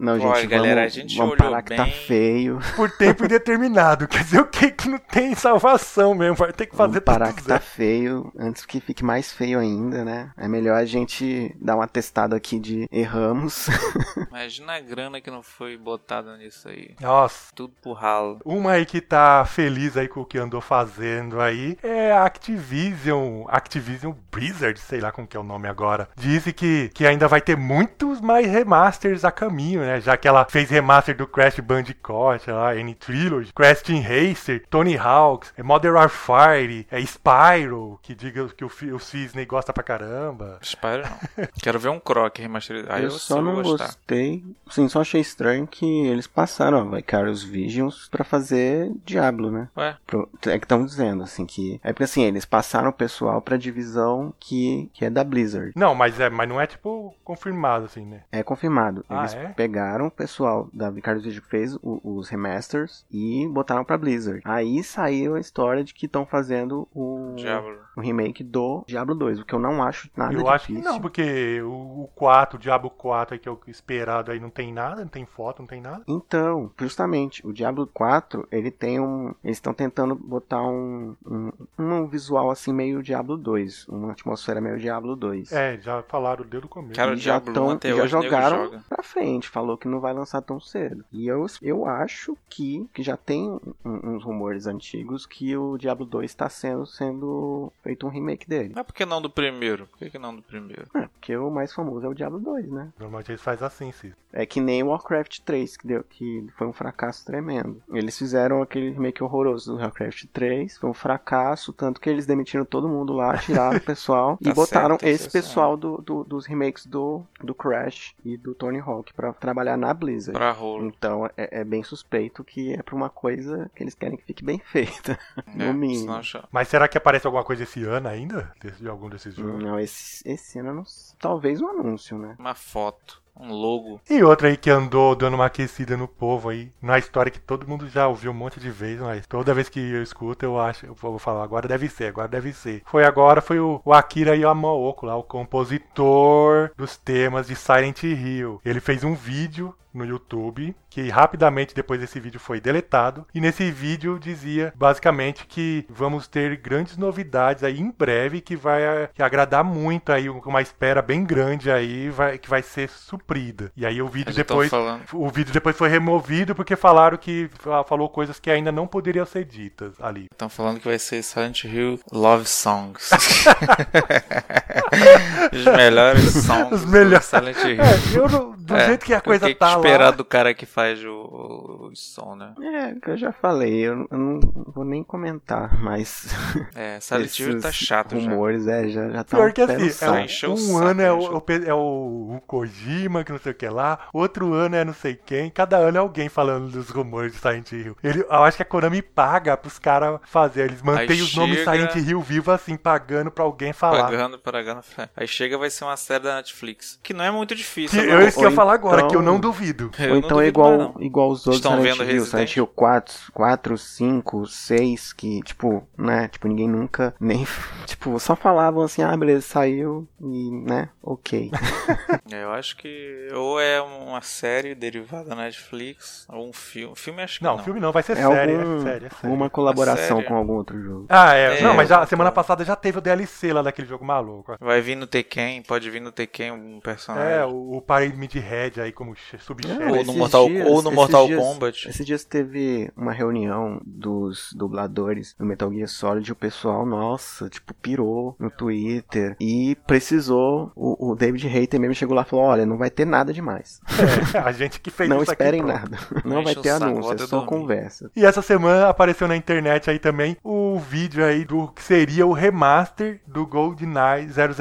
Não, Olha, gente, galera, vamos, a gente vamos olhou parar que tá feio. Por tempo indeterminado. Quer dizer o que? Que não tem salvação mesmo. Vai ter que fazer Vamos parar que tá zero. feio, antes que fique mais feio ainda, né? É melhor a gente dar um atestado aqui de erramos. [laughs] Imagina a grana que não foi botada nisso aí. Nossa. Tudo pro ralo. Uma aí que tá feliz aí com o que andou fazendo aí é a Activision, Activision Blizzard, sei lá como que é o nome agora. Disse que, que ainda vai ter muitos mais remasters a caminho, né? Já que ela fez remaster do Crash Bandicoot, lá, N-Trilogy, Crash Team Racer, Tony Hawk's, é Modern Warfare, é Spyro, que diga que o, o Cisne gosta pra caramba. Espero não. Quero ver um Croc remasterizado. Aí eu eu, só não gostar. gostei. Sim, só achei estranho que eles passaram a Vicarious Visions pra fazer Diablo, né? Ué, Pro- É que estão dizendo, assim, que. É porque assim, eles passaram o pessoal pra divisão que, que é da Blizzard. Não, mas é, mas não é tipo confirmado assim, né? É confirmado. Ah, Eles é? Pegaram o pessoal da Vicarious Visions que fez o- os remasters e botaram pra Blizzard. Aí saiu a história de que estão fazendo o, Diablo. O remake do Diablo 2, o que eu não acho nada Eu acho que difícil. não, porque o, o 4, o Diablo 4 aí que é o esperado aí não tem nada, não tem foto, não tem nada. Então, justamente, o Diablo 4, ele tem um. Eles estão tentando botar um, um, um visual assim meio Diablo 2. Uma atmosfera meio Diablo 2. É, já falaram desde o começo. Cara, o e já, Diablo tão, 1 até já hoje jogaram joga. pra frente, falou que não vai lançar tão cedo. E eu, eu acho que, que já tem um- uns rumores antigos que o Diablo 2 está sendo, sendo feito um remake dele. Mas por que não do primeiro? Por que, que não do primeiro? Porque o mais famoso é o Diablo 2, né? Normalmente eles fazem assim, sim. É que nem o Warcraft 3, que, deu, que foi um fracasso tremendo. Eles fizeram aquele remake horroroso do Warcraft 3, foi um fracasso, tanto que eles demitiram todo mundo lá, tiraram o [laughs] pessoal e Tá botaram certo, esse isso, pessoal do, do- dos remakes do, do Crash e do Tony Hawk pra trabalhar na Blizzard. Pra rolo. Então é, é bem suspeito que é pra uma coisa que eles querem que fique bem [laughs] feita. É, no mínimo. Mas será que aparece alguma coisa esse ano ainda? De algum desses jogos? Não, esse, esse ano eu não sei. Talvez um anúncio, né? Uma foto, um logo. E outra aí que andou dando uma aquecida no povo aí, na história que todo mundo já ouviu um monte de vezes, mas toda vez que eu escuto eu acho, eu vou falar, agora deve ser, agora deve ser. Foi agora, foi o, o Akira Yamaoka lá, o compositor dos temas de Silent Hill. Ele fez um vídeo no YouTube, que rapidamente depois desse vídeo foi deletado, e nesse vídeo dizia basicamente que vamos ter grandes novidades aí em breve que vai eh, que agradar muito aí, uma espera bem grande aí, vai, que vai ser suprida. E aí o vídeo Eles depois o vídeo depois foi removido porque falaram que fa- falou coisas que ainda não poderiam ser ditas ali. Estão falando que vai ser Silent Hill Love Songs. [laughs] [laughs] Os melhores songs Os [laughs] melhores. do Silent Hill. É, eu não- do É, jeito que a coisa tem que tá esperar lá. do cara que faz o, o som, né? É, que eu já falei, eu, eu não vou nem comentar, mas [laughs] É, Silent Hill tá chato já. rumores, é, já, já tá Pior um que assim, é um, um ano é o, é o, o Kojima, que não sei o que lá, outro ano é não sei quem, cada ano é alguém falando dos rumores de Silent Hill. Ele, eu acho que a Konami paga pros caras fazer, eles mantêm os nomes Silent Hill vivo assim, pagando pra alguém falar. Pagando, pagando. [laughs] Aí chega vai ser uma série da Netflix. Que não é muito difícil. eu não. isso que eu ia falar agora, que eu então- não duvido. Eu Ou então é duvido mais, igual, não. igual os outros Estão Silent vendo Hill, Resident? Silent Hill 4, 4, 5, 6, que, tipo, né, tipo, ninguém nunca, nem, [laughs] tipo, só falavam assim, ah, beleza, saiu, e, né, ok. É, [laughs] Eu acho que ou é uma série derivada da Netflix, ou um filme. Filme acho que Não, não. filme não, vai ser É série, algum, é série, é série. alguma colaboração série. com algum outro jogo. Ah, é. É, não, mas já, semana passada já teve o DLC lá daquele jogo maluco. Vai vir no Tekken, pode vir no Tekken um personagem. É, o, o Pyramid Head aí como che- subchefe. Ou no Mortal- dias- ou no Mortal dias- Kombat. Esses dias teve uma reunião dos dubladores do Metal Gear Solid e o pessoal, nossa, tipo, pirou no Twitter e precisou, o, o David Hayter mesmo chegou lá e falou, olha, não vai ter nada demais. É, a gente que fez não isso aqui, esperem pronto. nada. Não vai ter anúncio, é só dormir. conversa. E essa semana apareceu na internet aí também o vídeo aí do que seria o remaster do GoldenEye 007,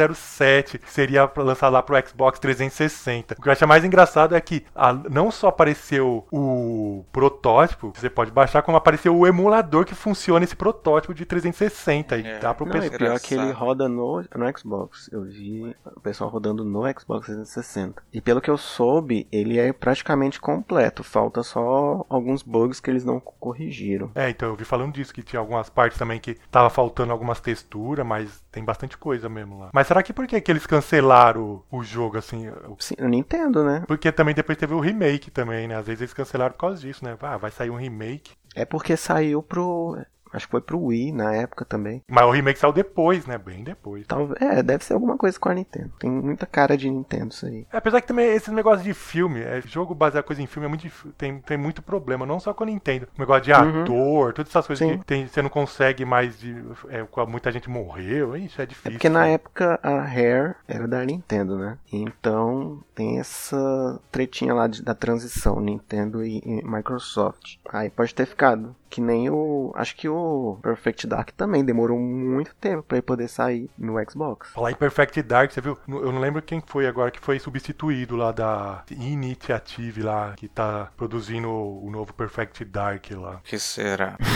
que seria pra- lançado lá pro Xbox 360. O que eu acho mais engraçado é que ah, não só apareceu o protótipo, que você pode baixar, como apareceu o emulador que funciona esse protótipo de 360 e É. dá pro Não, e PC. pior que ele roda no, no Xbox. Eu vi o pessoal rodando no Xbox 360. E pelo que eu soube, ele é praticamente completo. Falta só alguns bugs que eles não corrigiram. É, então eu vi falando disso, que tinha algumas partes também que tava faltando algumas texturas, mas tem bastante coisa mesmo lá. Mas será que por que, que eles cancelaram o, o jogo, assim? o- Sim, eu não entendo, né? Porque também depois teve o remake também, né? Às vezes eles cancelaram por causa disso, né? Ah, vai sair um remake. É porque saiu pro. Acho que foi pro Wii na época também. Mas o remake saiu depois, né? Bem depois. Talvez, é, deve ser alguma coisa com a Nintendo. Tem muita cara de Nintendo isso aí. É, Apesar que também esse negócio de filme, é, jogo baseado coisa em filme é muito tem, tem muito problema, não só com a Nintendo. O negócio de Uhum. ator, todas essas coisas Sim. que tem- você não consegue mais de. É, muita gente morreu, isso é difícil. É porque na né? época a Rare era da Nintendo, né? Então tem essa tretinha lá de- da transição Nintendo e, e Microsoft. Aí pode ter ficado. Que nem o. Acho que o Perfect Dark também demorou muito tempo pra ele poder sair no Xbox. Falar em Perfect Dark, você viu? Eu não lembro quem foi agora que foi substituído lá da Initiative lá, que tá produzindo o novo Perfect Dark lá. Que será? [laughs]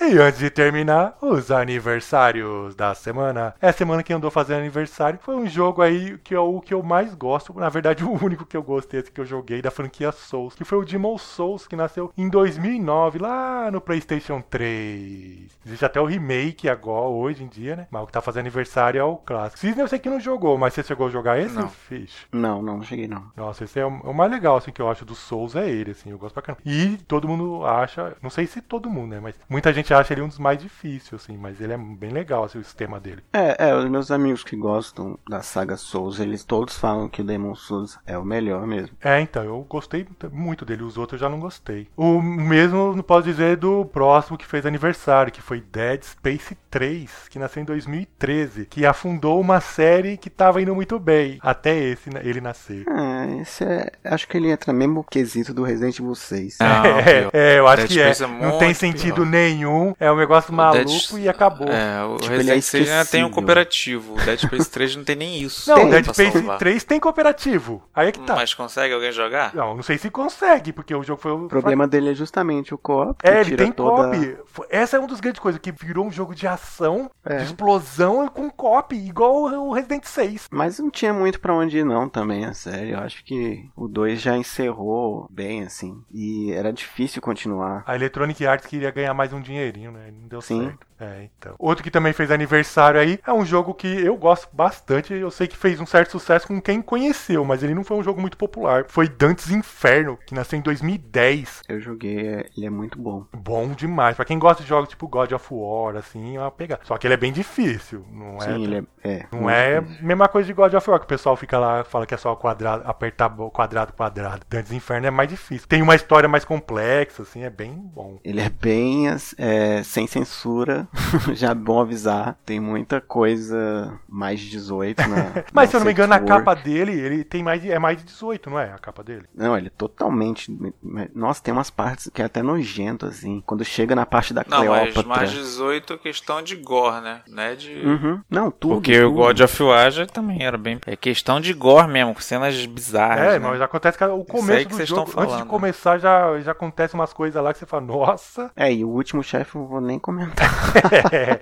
E antes de terminar, os aniversários da semana. Essa semana que andou fazendo aniversário foi um jogo aí que é o que eu mais gosto. Na verdade, [laughs] o único que eu gostei, esse que eu joguei da franquia Souls, que foi o Demon Souls, que nasceu em 2009, lá no PlayStation 3. Existe até o remake agora, hoje em dia, né? Mas o que tá fazendo aniversário é o clássico. Cisne eu sei que não jogou, mas você chegou a jogar esse, Não. Fish? Não, não, não cheguei não. Nossa, esse é o, o mais legal, assim, que eu acho do Souls é ele, assim, eu gosto pra caramba. E todo mundo acha, não sei se todo mundo, né, mas muita gente acha ele um dos mais difíceis, assim, mas ele é bem legal, assim, o sistema dele. É, é, os meus amigos que gostam da saga Souls, eles todos falam que o Demon Souls é o melhor mesmo. É, então, eu gostei muito dele, os outros eu já não gostei. O mesmo, não posso dizer, do próximo que fez aniversário, que foi Dead Space 3, que nasceu em 2013, que afundou uma série que tava indo muito bem, até esse ele nascer. Ah, esse é. Acho que ele entra mesmo no quesito do Resident Evil 6. Não, [laughs] é, pior. é, eu acho Dead que é. É Não tem sentido pior. nenhum, é um negócio O maluco Dead- e acabou. É, o Tipo, é Resident 6 ainda tem um cooperativo. O Dead Space 3 não tem nem isso. Não, Tem, Dead Space salvar. 3 tem cooperativo. Aí é que tá. Mas consegue alguém jogar? Não, não sei se consegue, porque o jogo foi O problema dele é justamente o co-op. É, tem toda... copy. Essa é uma das grandes coisas, que virou um jogo de ação, É. de explosão com copy, igual o Resident 6. Mas não tinha muito pra onde ir não também, a série. Eu acho que o 2 já encerrou bem, assim. E era difícil continuar. A Electronic Arts queria ganhar mais um dinheirinho, né? Não deu Sim. certo. É, então. Outro que também fez aniversário aí é um jogo que eu gosto bastante. Eu sei que fez um certo sucesso com quem conheceu, mas ele não foi um jogo muito popular. Foi Dantes Inferno, que nasceu em 2010. Eu joguei, é- ele é muito bom. Bom demais. Pra quem gosta de jogos tipo God of War, assim, é uma pegada. Só que ele é bem difícil, não é? Sim, ele é. é Não é a difícil. mesma coisa de God of War, que o pessoal fica lá, fala que é só quadrado, apertar quadrado, quadrado. Dantes Inferno é mais difícil. Tem uma história mais complexa, assim, é bem bom. Ele é bem é, sem censura, [laughs] já é bom avisar. Tem muita coisa mais de 18 na. [laughs] Mas na se eu não me engano, work. capa dele, ele tem mais de, é mais de 18, não é? A capa dele. Não, ele é totalmente. Nossa, tem umas partes que é até nojento, assim. Quando chega na parte da Não, mas Cleópatra. mais 18 é questão de gore, né? Não é de. Uhum. Não, tudo. Porque o tudo. God of War já também era bem. É questão de gore mesmo, com cenas bizarras. é, né? mas acontece que o aí começo que do vocês jogo, estão antes de começar, já, já acontece umas coisas lá que você fala, nossa. É, e o último chefe eu vou nem comentar. [laughs]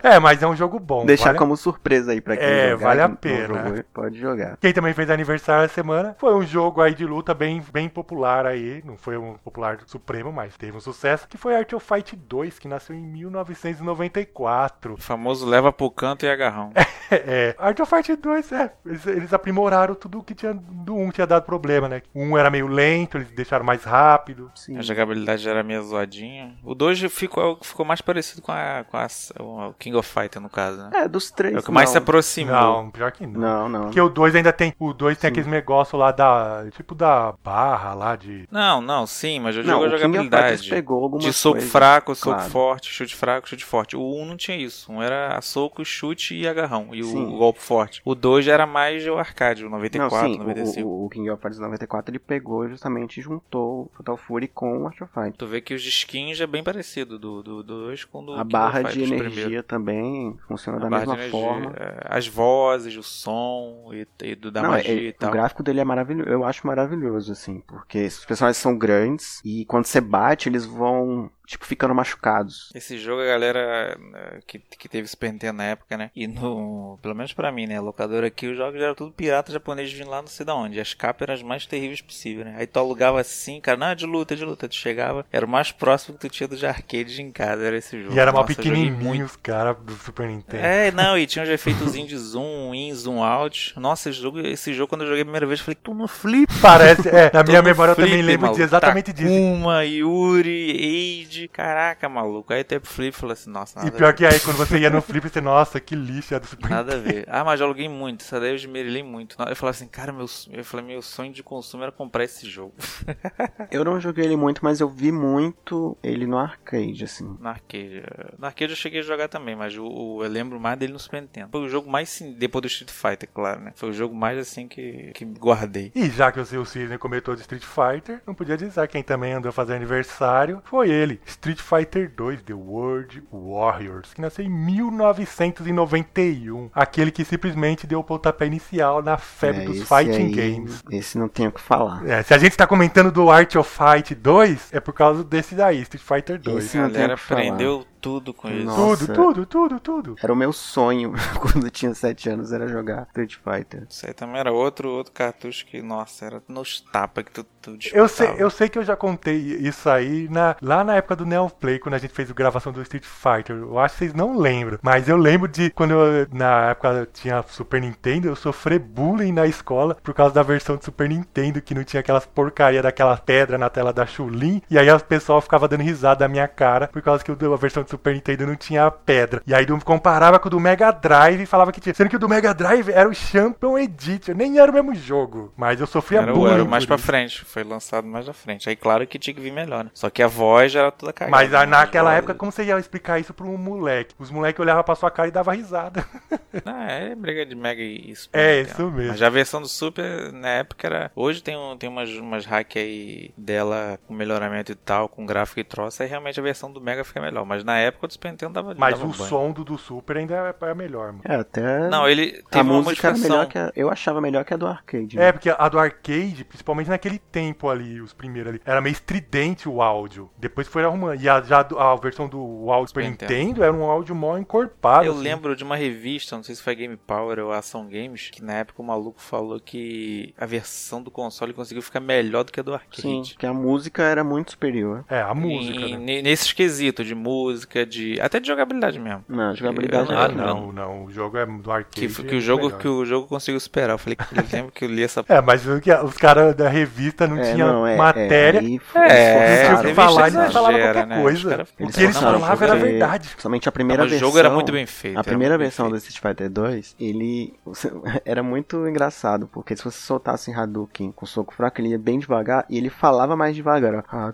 é, mas é um jogo bom. Deixar vale a- como surpresa aí pra quem É, jogar. vale a pena. jogou, pode jogar. Quem também fez aniversário essa semana foi um jogo aí de luta bem, bem popular aí. Não foi um popular supremo, mas teve um sucesso. Que foi Art of Fight 2, que nasceu em 1994. O famoso leva pro canto e agarrão. [laughs] É, Art of Fight 2, é. Eles, eles aprimoraram tudo o que tinha do 1 tinha dado problema, né? O 1 era meio lento, eles deixaram mais rápido. Sim. A jogabilidade era meio zoadinha. O 2 ficou, ficou mais parecido com, a, com a- o King of Fighter, no caso, né? É, dos três. É o que mais se não. aproximou. Não, pior que não. Não, não. Porque o 2 ainda tem. O 2 tem Sim. aqueles negócios lá da. Tipo da barra lá de. Não, não, sim, mas eu Não, jogo a o King of Fighters jogabilidade. pegou algumas De soco coisas, fraco, soco claro. forte, chute fraco, chute forte. O 1 não tinha isso. Um era soco, chute e agarrão. E Sim. o golpe forte. O 2 já era mais o arcade, o Não, 94, sim, o- 95. o, o King of Fighters 94 ele pegou justamente e juntou o Fatal Fury com o Art of Fight. Tu vê que os skins é bem parecido do 2 do, dois com o do A King barra of de Fighters energia primeiro. também funciona A da mesma energia, forma. é, As vozes, o som e, e do, da Não, é- magia é- e o tal. gráfico dele é maravilhoso, eu acho maravilhoso, assim, porque os personagens são grandes e quando você bate, eles vão, tipo, ficando machucados. Esse jogo, a galera eh, que, que teve Super Nintendo na época, né? E no. Pelo menos pra mim, né? Locadora aqui, os jogos eram tudo pirata japonês vindo lá não sei da onde. As capas eram as mais terríveis possível, né? Aí tu alugava assim, cara, não, é de luta, é de luta. Tu chegava, era o mais próximo que tu tinha do de arcade em casa, era esse jogo. E era mal muito. pequenininho os caras do Super Nintendo. É, [laughs] não, e tinha uns efeitos de zoom in, zoom out. Nossa, esse jogo, esse jogo quando eu joguei a primeira vez, eu falei, tu no flip. Parece, é, na minha memória eu também flip, lembro de maluco. exatamente disso. Takuma, Yuri, Eide, caraca, maluco. Aí até pro flip e falei assim, nossa, E nada a pior ver. que aí, quando você ia no flip, você, nossa, que lixo é do Super Nada a ver. Ah, mas eu aluguei muito. Essa daí eu esmerilhei muito. Eu falava assim, cara, meu, eu falei, meu sonho de consumo era comprar esse jogo. [laughs] Eu não joguei ele muito, mas eu vi muito ele no arcade, assim. No arcade. No arcade eu cheguei a jogar também, mas o- eu lembro mais dele no Super Nintendo. Foi o jogo mais, sim, depois do Street Fighter, claro, né? Foi o jogo mais assim que, que guardei. E já que o Cisne comentou de Street Fighter, não podia dizer quem também andou a fazer aniversário foi ele, Street Fighter 2 The World Warriors, que nasceu em 1991, aquele que simplesmente deu o pontapé inicial na febre É, dos fighting aí, games. Esse não tem o que falar. É, se a gente tá comentando do Art of Fight 2, é por causa desse daí, Street Fighter 2. Esse A não tem galera o que falar. aprendeu tudo com isso. Nossa. Tudo, tudo, tudo, tudo. Era o meu sonho [laughs] quando eu tinha 7 anos, era jogar Street Fighter. Isso aí também era outro, outro cartucho que, nossa, era nos tapas que tu, tu Eu sei, eu sei que eu já contei isso aí na, lá na época do Neoplay, quando a gente fez a gravação do Street Fighter. Eu acho que vocês não lembram. Mas eu lembro de quando eu, na época eu tinha Super Nintendo, eu sofri bullying na escola por causa da versão do Super Nintendo, que não tinha aquelas porcaria daquela pedra na tela da Chulin. E aí o pessoal ficava dando risada da minha cara por causa que a versão do Super Nintendo não tinha pedra. E aí comparava com o do Mega Drive e falava que tinha. Sendo que o do Mega Drive era o Champion Edition, nem era o mesmo jogo. Mas eu sofria Era, bullying. era mais pra isso. frente, foi lançado mais pra frente. Aí claro que tinha que vir melhor, né? Só que a voz já era toda cagada. Mas ah, né? naquela época, como você ia explicar isso pra um moleque? Os moleques olhavam pra sua cara e davam risada. Não, [laughs] é briga de Mega e Super. É, Nintendo. isso mesmo. Mas já a versão do Super, na época, era. Hoje tem, um, tem umas, umas hack aí dela com melhoramento e tal, com gráfico e troço, aí realmente a versão do Mega fica melhor. Mas na época do Super Nintendo dava Mas dava o banho. som do, do Super ainda é, é melhor, mano. É, até. Não, ele a teve uma música melhor que a, Eu achava melhor que a do arcade. né? É, porque a do arcade, principalmente naquele tempo ali, os primeiros ali, era meio estridente o áudio. Depois foi arrumando. E a, já a versão do áudio Super Super Nintendo era um áudio mó encorpado. Eu assim. lembro de uma revista, não sei se foi Game Power ou Ação Games, que na época o maluco falou que a versão do console conseguiu ficar melhor do que a do arcade. Sim, que a música era muito superior. É, a música, Em- né? ne- Nesses quesitos de música, de até de jogabilidade mesmo. Não, jogabilidade Eu- Ah, era não. não, não. O jogo é do arcade. Que, que é o jogo melhor. que o jogo conseguiu superar. Eu falei que eu lembro que eu li essa [laughs] É, mas o que- os caras da revista não É, tinham não, é, matéria. É, aí É, Eles eles falar, falavam qualquer né? Coisa. caras- O que eles falavam era verdade. Somente a primeira Mas o versão. jogo era muito bem feito. A primeira versão do. Street Fighter 2, ele [laughs] era muito engraçado, porque se você soltasse Hadouken com soco fraco, ele ia bem devagar e ele falava mais devagar, ó.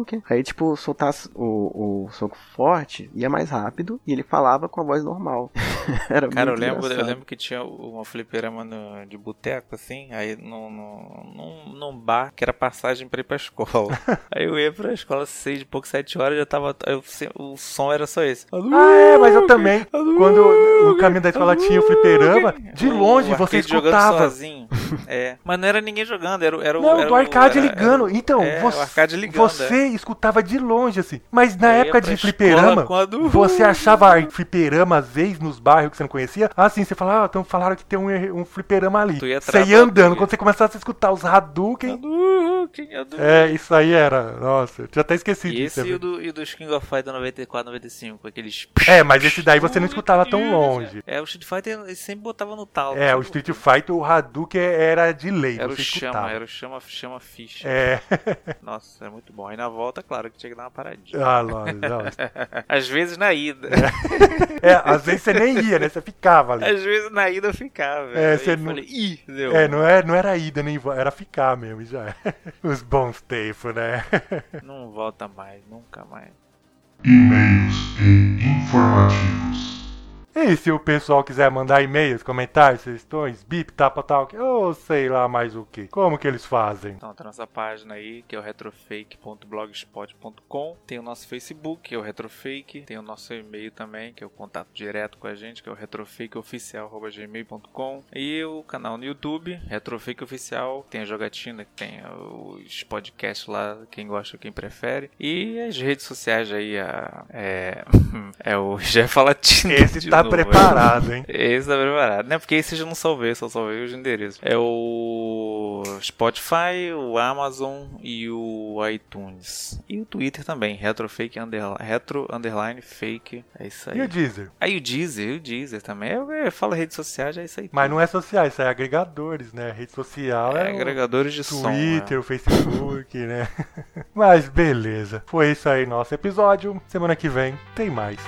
É. Hadouken. Aí, tipo, soltasse o, o soco forte, ia mais rápido e ele falava com a voz normal. [laughs] era Cara, eu lembro, eu lembro que tinha uma fliperama no- de boteco, assim, aí no, no, num, num bar que era passagem pra ir pra escola. [laughs] aí eu ia pra escola seis e pouco, sete horas, já tava. eu o som era só esse. Ah, é, mas eu também. Quando no caminho da escola tinha o fliperama, de O longe você escutava. sozinho. É. Mas não era ninguém jogando, era, o- era o. Não, era do o- arcade era- ligando. era- Então, é, você, o arcade ligando. você escutava de longe, assim. Mas na ia época de fliperama, quando- [laughs] você achava fliperama, às vezes, nos bairros que você não conhecia. Assim, você falava, ah, então falaram que tem um, um fliperama ali. Ia Você ia andando. Quando você começasse a escutar os Hadouken. Hadouken, Hadouken. É, isso aí era. Nossa, eu tinha até esquecido E disso. esse e o, do, e King of Fighters 94, 95, aqueles. É, mas esse daí você não escutava tão longe. É, o Street Fighter ele sempre botava no talo. É, o Street Fighter, o Hadouken era de lei. Era o chama, escutava. era o chama, chama ficha. É. Nossa, é muito bom. Aí na volta, claro que tinha que dar uma paradinha. ah, não. [laughs] Às vezes na ida. É, às vezes você nem ia, né? Você ficava ali. Às vezes na ida eu ficava. É, você não- falei, ih, deu. É, não, é, não era ida nem volta, era ficar mesmo já. [laughs] Os bons tempos, né? [laughs] Não volta mais, nunca mais. E-mails e informativos. E se o pessoal quiser mandar e-mails, comentários, sugestões, bip, tapa, tal, ou sei lá mais o que, como que eles fazem? Então tem a nossa página aí, que é o retrofake.blogspot.com. Tem o nosso Facebook, que é o Retrofake. Tem o nosso e-mail também, que é o contato direto com a gente, que é o retrofakeoficial.gmail.com. E o canal no YouTube, Retrofake Oficial. Tem a jogatina, que tem os podcasts lá, quem gosta, quem prefere. E as redes sociais aí, a, é, [laughs] é o Jeff Latino. Esse de tá preparado, hein? [laughs] esse tá preparado, né? Porque esse eu já não salvei, só salvei os endereços. É o Spotify, o Amazon e o iTunes. E o Twitter também, retrofake underline, retro underline fake. É isso aí. E o Deezer? Aí o Deezer, o Deezer também. Eu, eu falo redes sociais, é isso aí. Mas não é social, isso é agregadores, né? Rede social é, é, agregadores de som. Twitter, é. o Facebook, né? [laughs] Mas beleza. Foi isso aí nosso episódio. Semana que vem tem mais.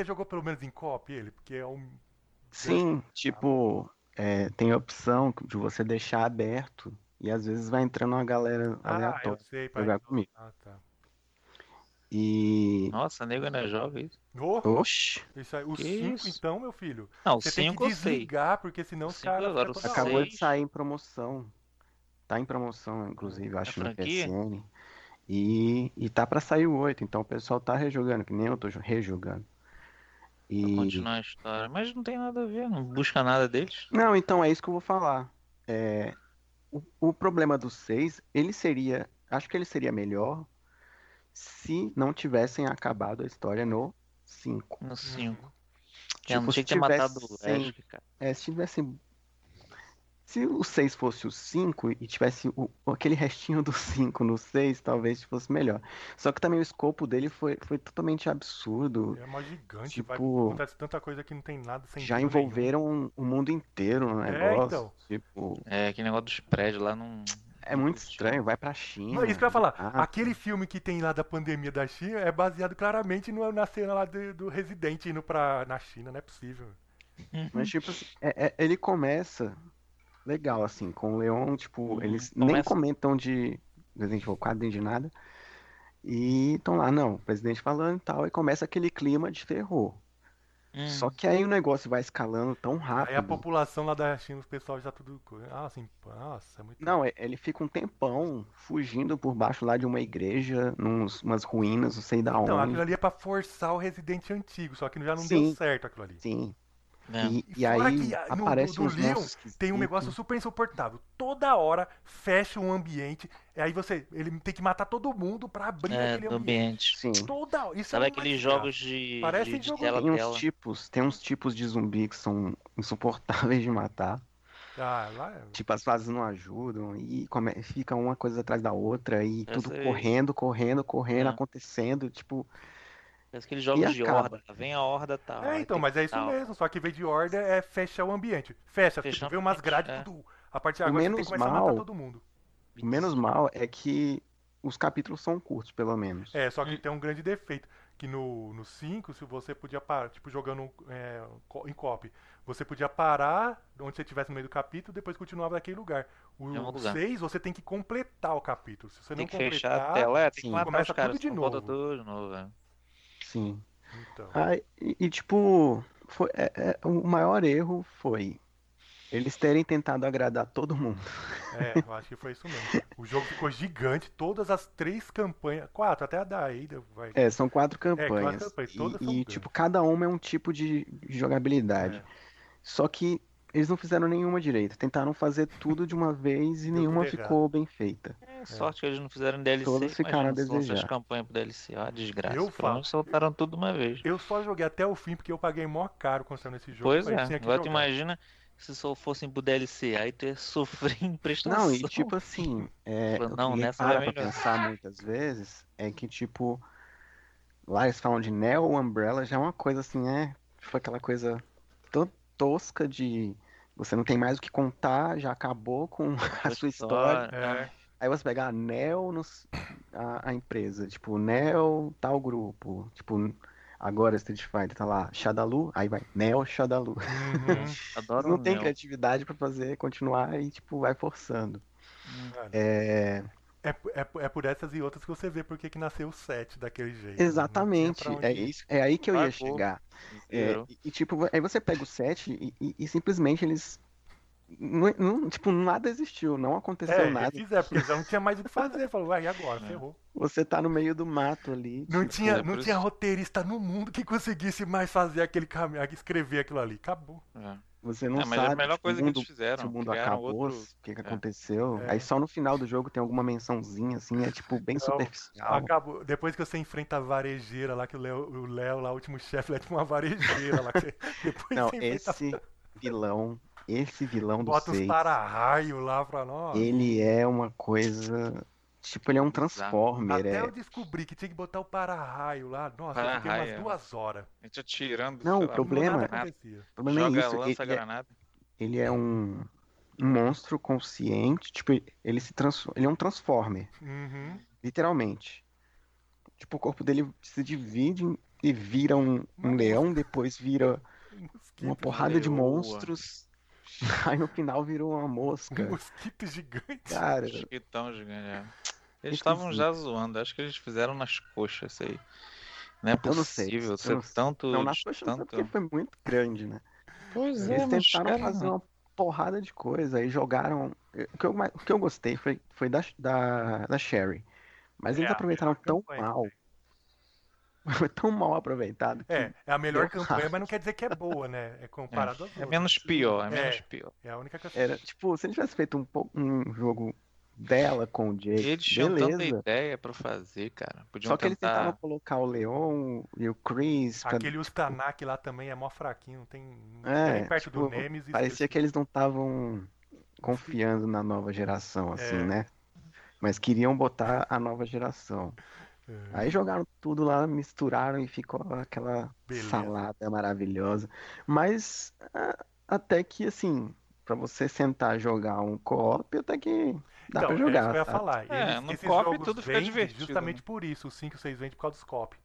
Você jogou pelo menos em copy ele? Porque é um. Sim, tipo, é, tem a opção de você deixar aberto e às vezes vai entrando uma galera Ah, eu aleatória sei, pai. jogar comigo. Ah, tá. E. Nossa, nego ainda joga isso. Oh, Oxi, isso aí, o Que 5 isso? então, meu filho. Não, Você tem 5 que eu sei. desligar, porque senão O os caras. agora, acabou de seis. sair em promoção. Tá em promoção, inclusive, eu acho, no? PSN. E, e tá pra sair o 8, então o pessoal tá rejogando, que nem eu tô rejogando. Pra E. continuar a história. Mas não tem nada a ver, não busca nada deles. Não, então é isso que eu vou falar. É, o, o problema do 6, ele seria. Acho que ele seria melhor se não tivessem acabado a história no 5. No 5. Tipo, não tinha se que ter matado tivesse o Eric, cara. É, se tivessem. Se o 6 fosse o 5 e tivesse o- aquele restinho do 5 no 6, talvez fosse melhor. Só que também o escopo dele foi, foi totalmente absurdo. É mó gigante, Tipo, vai, acontece tanta coisa que não tem nada sem Já envolveram o mundo inteiro no É, negócio. então. Tipo, É, aquele negócio dos prédios lá não. é muito estranho, vai pra China. Não, isso que eu ia falar. Ah, Aquele filme que tem lá da pandemia da China é baseado claramente no- na cena lá do, do Resident indo pra, na China, não é possível. Mas, tipo, assim, é- é- ele começa legal, assim, com o Leon, tipo, eles nem Começa- comentam de Resident Evil 4, nem de nada. E estão lá, não, o presidente falando e tal, e começa aquele clima de terror. Hum, Só que aí o negócio vai escalando tão rápido. Aí a população lá da China, os pessoal já tudo. Ah, assim, nossa, é muito. Não, é- ele fica um tempão fugindo por baixo lá de uma igreja, nos, umas ruínas, não sei da Então, onde. aquilo ali é pra forçar o Resident antigo, só que já não Sim. deu certo aquilo ali. Sim. Né? E, E e fora aí que, ah, no- aparece no uns Leon Tem um negócio super insuportável. Toda hora fecha um ambiente, e aí você. Ele tem que matar todo mundo pra abrir É, aquele do ambiente. ambiente. Sim. Toda hora. Isso Sabe é aqueles jogos de, Parece de, de jogo- tela Tem uns tela? tipos, tem uns tipos de zumbi que são insuportáveis de matar. Ah, lá é- Tipo, as fases não ajudam e come- fica uma coisa atrás da outra e Eu tudo sei. correndo, correndo, correndo, É. acontecendo, tipo, Parece aqueles jogos E de acaba. horda. Vem a horda tal. É, então, mas é que isso tal. mesmo. Só que em vez de ordem é fechar o ambiente. Fecha, Fechar tipo, vê umas grades, é. tudo. A partir de agora você tem menos que começar a matar mal- todo mundo. o menos mal é que os capítulos são curtos, pelo menos. É, só que tem um grande defeito. Que no 5, se você podia parar, tipo, jogando é, em copy, você podia parar onde você estivesse no meio do capítulo depois continuava naquele lugar. O Mesmo lugar. 6, você tem que completar o capítulo. Se você Tem não que fechar completar. a tela, é, tem sim. que matar Começa os caras. tudo de novo. tudo de novo, é. Sim. Então. Ah, e, e, tipo, foi, é- é, o maior erro foi eles terem tentado agradar todo mundo. É, eu acho que foi isso mesmo. O jogo ficou gigante, todas as três campanhas. Quatro, até a da Ada vai. É, são quatro quatro campanhas. campanhas, E- todas e, grandes. tipo, cada uma é um tipo de de jogabilidade. É. Só que eles não fizeram nenhuma direito. Tentaram fazer tudo de uma vez e nenhuma ficou bem feita. É, sorte que eles não fizeram DLC. Todas ficaram a desejar. as campanhas pro DLC. Ó, desgraça. Eu falo. soltaram tudo de uma vez. Eu só joguei até o fim porque eu paguei mó caro quando saiu nesse jogo. Pois é, agora tu imagina se só fossem pro DLC, aí tu ia sofrer [laughs] em prestação. Não, e tipo assim, é, não, nessa para pra pensar muitas vezes é que, tipo, lá eles falam de Neo Umbrella, já é uma coisa assim, é, foi aquela coisa tosca de você não tem mais o que contar, já acabou com [laughs] a sua história. É, Aí você pega a Neo, nos, a, a empresa, tipo, Neo tal grupo, tipo, agora Street Fighter tá lá, Shadalu, aí vai, Neo Shadalu. uhum, [laughs] Adoro não tem Neo. criatividade pra fazer, continuar e, tipo, vai forçando. cara. É... É, é, é por essas e outras que você vê porque que nasceu o 7 daquele jeito. Exatamente, tinha pra é, isso, é aí que eu ia chegar. É, e, e, tipo, aí você pega o 7 e, e- e simplesmente eles. Não, não- tipo, nada existiu, não aconteceu É, nada. fizeram, porque já não tinha mais o que fazer. Falou, vai, e agora? É. Ferrou. Você tá no meio do mato ali. Não tipo, tinha, é, não tinha isso- roteirista no mundo que conseguisse mais fazer aquele caminho, escrever aquilo ali. Acabou. É. Você não É, mas é a sabe melhor se coisa o que mundo, eles fizeram. se o mundo acabou, outro- o que, que É. aconteceu. É. Aí só no final do jogo tem alguma mençãozinha, assim, é tipo bem Não, superficial. Acabou. Depois que você enfrenta a varejeira lá, que o Léo, o Léo lá, o último chefe, é tipo uma varejeira lá. Que você, [laughs] depois Não, você enfrenta- esse vilão, esse vilão do bota os 6, para-raio lá pra nós. ele é uma coisa. Tipo, ele é um Transformer. Até é- eu descobri que tinha que botar o para-raio lá. Nossa, eu fiquei Para-raio, umas é. duas horas. A gente atirando. Não, sei o problema-. O problema é Joga isso. Ele, lança ele é- granada. ele é um, um monstro consciente. Tipo, ele se transforma. Ele é um Transformer, Uhum. literalmente. Tipo, o corpo dele se divide e vira um, um leão, depois vira [laughs] Mosquito, uma porrada de monstros. [laughs] Aí no final virou uma um mosca. mosquito gigante. Cara, Mosquitão gigante. é. Eles estavam já zoando, acho que eles fizeram nas coxas isso aí. Não é Eu não sei, possível eu ser não- tanto. não, na coxa não sei tanto... porque foi muito grande, né? Pois Eles é, mas tentaram cara, fazer uma porrada de coisa aí jogaram. O que eu, o que eu gostei foi, foi da, da, da Sherry. Mas eles É, aproveitaram tão campanha. mal. [laughs] Foi tão mal aproveitado É, é a melhor campanha, acho. mas não quer dizer que é boa, né? É comparado às é outras. menos pior, é É. menos pior. É a única que eu era, tipo, se ele tivesse feito um, pouco- um jogo dela com o Jake, Eles tinham tanta beleza. ideia pra fazer, cara. Podiam Só que eles tentar. tentaram colocar o Leon e o Chris. pra- Aquele Ustanak lá também é mó fraquinho, não tem. Não É, nem perto tipo, do Nemesis. Parecia que eles não estavam confiando na nova geração, assim, É. né? Mas queriam botar a nova geração. É. Aí jogaram tudo lá, misturaram e ficou aquela Beleza. salada maravilhosa. Mas a- até que, assim, pra você sentar e jogar um co-op, até que dá então, pra é jogar. isso que eu ia tá? falar. É, Eles- no co-op tudo fica divertido, Justamente né? por isso. O 5 e o 6 vende por causa dos co-op.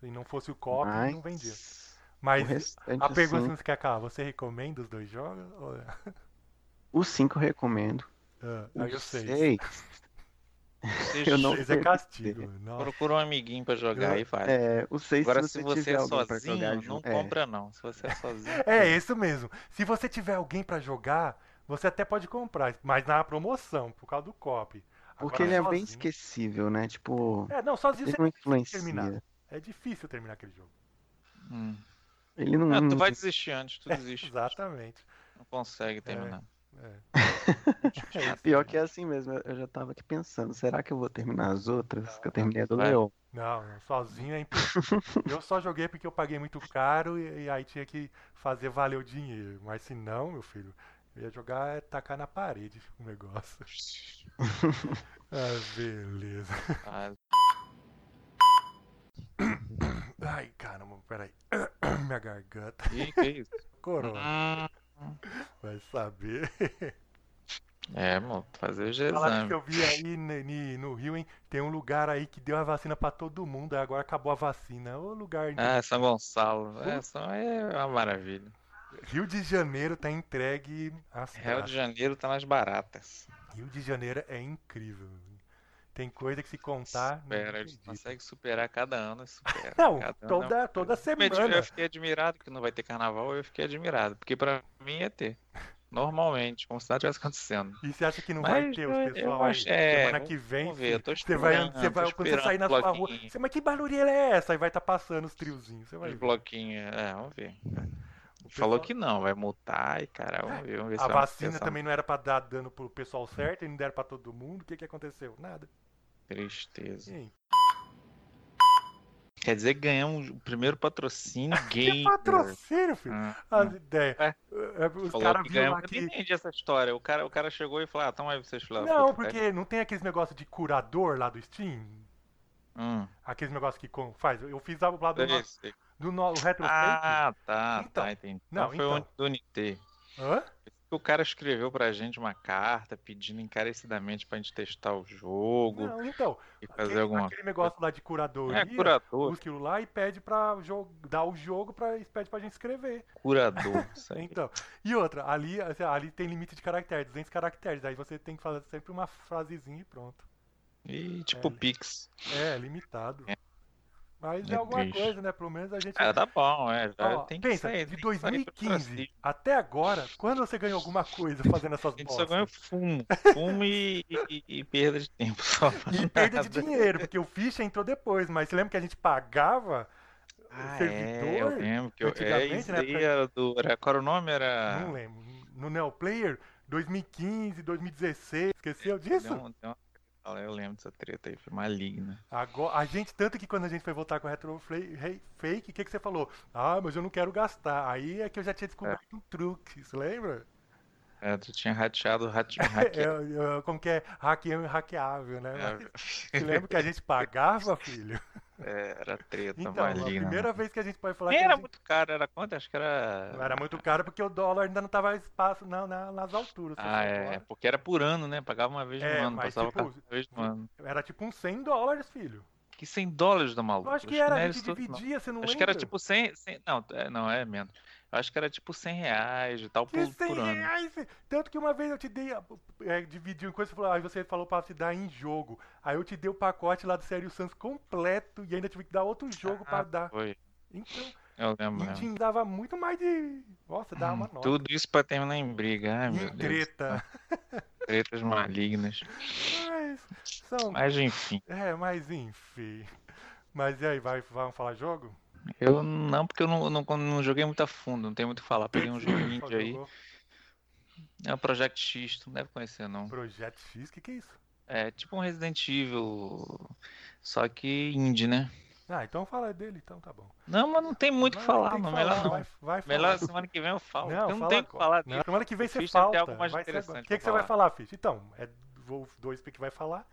Se não fosse o co-op, Mas não vendia. Mas a pergunta assim, que você quer acabar, você recomenda os dois jogos? Ou- o 5 eu recomendo. Ah, O eu sei. 6, Vocês [laughs] eu não- Seis é castigo. [laughs] Procura um amiguinho pra jogar Eu- e vai. é, o 6 Agora, se se você você tiver é sozinho, jogar não é, compra não. Se você é sozinho. É, isso mesmo. Se você tiver alguém pra jogar, você até pode comprar, mas na promoção, por causa do copy. porque Agora, ele é bem esquecível, né? Tipo, É, não, sozinho ele você não não influencia. terminar. É difícil terminar aquele jogo. Hum. Ele não. Ah, tu vai desistir antes, tu [laughs] desiste. Exatamente. Não consegue terminar. É. Pior que é assim mesmo, eu já tava aqui pensando, será que eu vou terminar as outras? Que eu terminei a do. Leon. Não, sozinho é impossível. [laughs] eu só joguei porque eu paguei muito caro e, e aí tinha que fazer valer o dinheiro. Mas se não, meu filho, eu ia jogar é tacar na parede o negócio. [laughs] ah, beleza. Ah, Ai, caramba, peraí. [coughs] Minha garganta. e que isso? Corona. Hum. Vai saber. É, mano, fazer o Falaram exame. que eu vi aí no Rio, hein? Tem um lugar aí que deu a vacina pra todo mundo, agora acabou a vacina. Ô lugar. Ah, São Gonçalo. É, só é uma maravilha. Rio de Janeiro tá entregue às Rio praças. de Janeiro tá nas baratas. Rio de Janeiro é incrível. Tem coisa que se contar. Supera, acredito. consegue superar cada ano. Supera. [laughs] Não, Cada ano toda, é- toda me- semana. Eu fiquei admirado que não vai ter carnaval, eu fiquei admirado. Porque pra mim ia ter. Normalmente, como se nada tivesse acontecendo. E você acha que não Mas vai ter os pessoal aí? acho- é, semana que vem, vamos ver, eu tô filho, você vai, você vai quando você sair na sua rua, você, mas que barulheira é essa? Aí vai estar passando os triozinhos, você vai Os ver. bloquinhos, é, vamos ver. O Falou pessoal- que não, vai multar e cara, vamos ver, vamos ver A vacina também não era pra dar dano pro pessoal certo e não deram pra todo mundo. O que que aconteceu? Nada. Tristeza. Aí? Quer dizer que ganhamos o primeiro patrocínio [laughs] Que gay. patrocínio, filho. Ah, As ah. ideias. É. É, Os Falou caras que viram ganhamos. lá Eu que. não entendi essa história. O cara, o cara chegou e falou: Ah, toma aí vocês da Não, porque não tem aqueles negócios de curador lá do Steam? Hum, Aqueles negócios que faz. Eu fiz lá do, é no, isso aí. do no, o Retrofake. Ah, tá, Então. tá, entendi. Não, Não, foi então. onde do NT. Hã? O cara escreveu pra gente uma carta pedindo encarecidamente pra gente testar o jogo Não, então. e fazer Aquele, alguma aquele negócio lá de curadoria. É, curador, Busca lá e pede pra dar o jogo pra, e pede pra gente escrever. curador. [laughs] Isso aí. Então, e outra, ali, assim, ali tem limite de caracteres, 200 caracteres, aí você tem que fazer sempre uma frasezinha e pronto. E tipo É. Pix. É, limitado. Mas é, É alguma triste. coisa, né? Pelo menos a gente. Ah, tá bom, é. Já Ó, tem que pensa, de que sair pra 2015 cima. até agora, quando você ganhou alguma coisa fazendo essas A gente só bostas? ganha fumo. Fumo e, e- e perda de tempo [laughs] só. E perda de dinheiro, porque o ficha entrou depois, mas você lembra que a gente pagava Ah, servidor? é, eu lembro que eu, é, antigamente, isso né, pra- era do. Era, qual era o nome? Era. Não lembro. No Neoplayer, 2015, 2016, esqueceu disso? Deu deu Eu lembro dessa treta aí, foi maligna. Agora, a gente, tanto que quando a gente foi voltar com o Retro Fake, o que, que você falou? Ah, mas eu não quero gastar. Aí é que eu já tinha descoberto um truque, você lembra? É, tu tinha rateado, rate, [laughs] É, hackeado. é, como que é? Hackeável, hackeável, né? É. Você lembra que a gente pagava, [laughs] filho? É, era treta Então, a maligna. primeira vez que a gente pode falar Nem que a era gente- muito caro, era quanto? Acho que era. Não era muito caro porque o dólar ainda não tava espaço na, na- nas alturas. Ah, é, porque era por ano, né? Pagava uma vez no É, ano, mas passava tipo, uma vez no ano. Era tipo uns 100 dólares, filho. Que Que 100 dólares do maluco. Eu acho que era, não a era gente isso tudo, não. dividia, você não Acho lembra? que era tipo 100. 100 não, não, é menos. Acho que era tipo 100 reais e tal por, 100 por ano. reais. Tanto que uma vez eu te dei, é, dividiu em coisa, você falou, aí você falou pra te dar em jogo. Aí eu te dei o pacote lá do Sério Sans completo e ainda tive que dar outro jogo pra Ah, dar. Foi. Então, Eu lembro. e te dava muito mais de. Nossa, dava uma nota. Tudo isso pra terminar em briga. Ai, meu em Deus. treta. [laughs] Tretas malignas. Mas, são. Mas enfim. É, mas enfim. Mas e aí, vai, vamos falar jogo? Eu não, porque eu não, não, não joguei muito a fundo, não tenho muito o que falar. Peguei um [coughs] Qual indie aí. É o Project X, tu não deve conhecer não. Projeto X, o que, que é isso? É tipo um Resident Evil, só que indie, né? Ah, então fala dele, então tá bom. Não, mas não tem muito o que falar, não. Melhor não. Vai, vai falar. Melhor semana que vem eu falo. Não, eu não fala tenho o que falar Não, dele. semana que vem você interessante O que, que você vai falar, Fish? Então, é o dois que vai falar.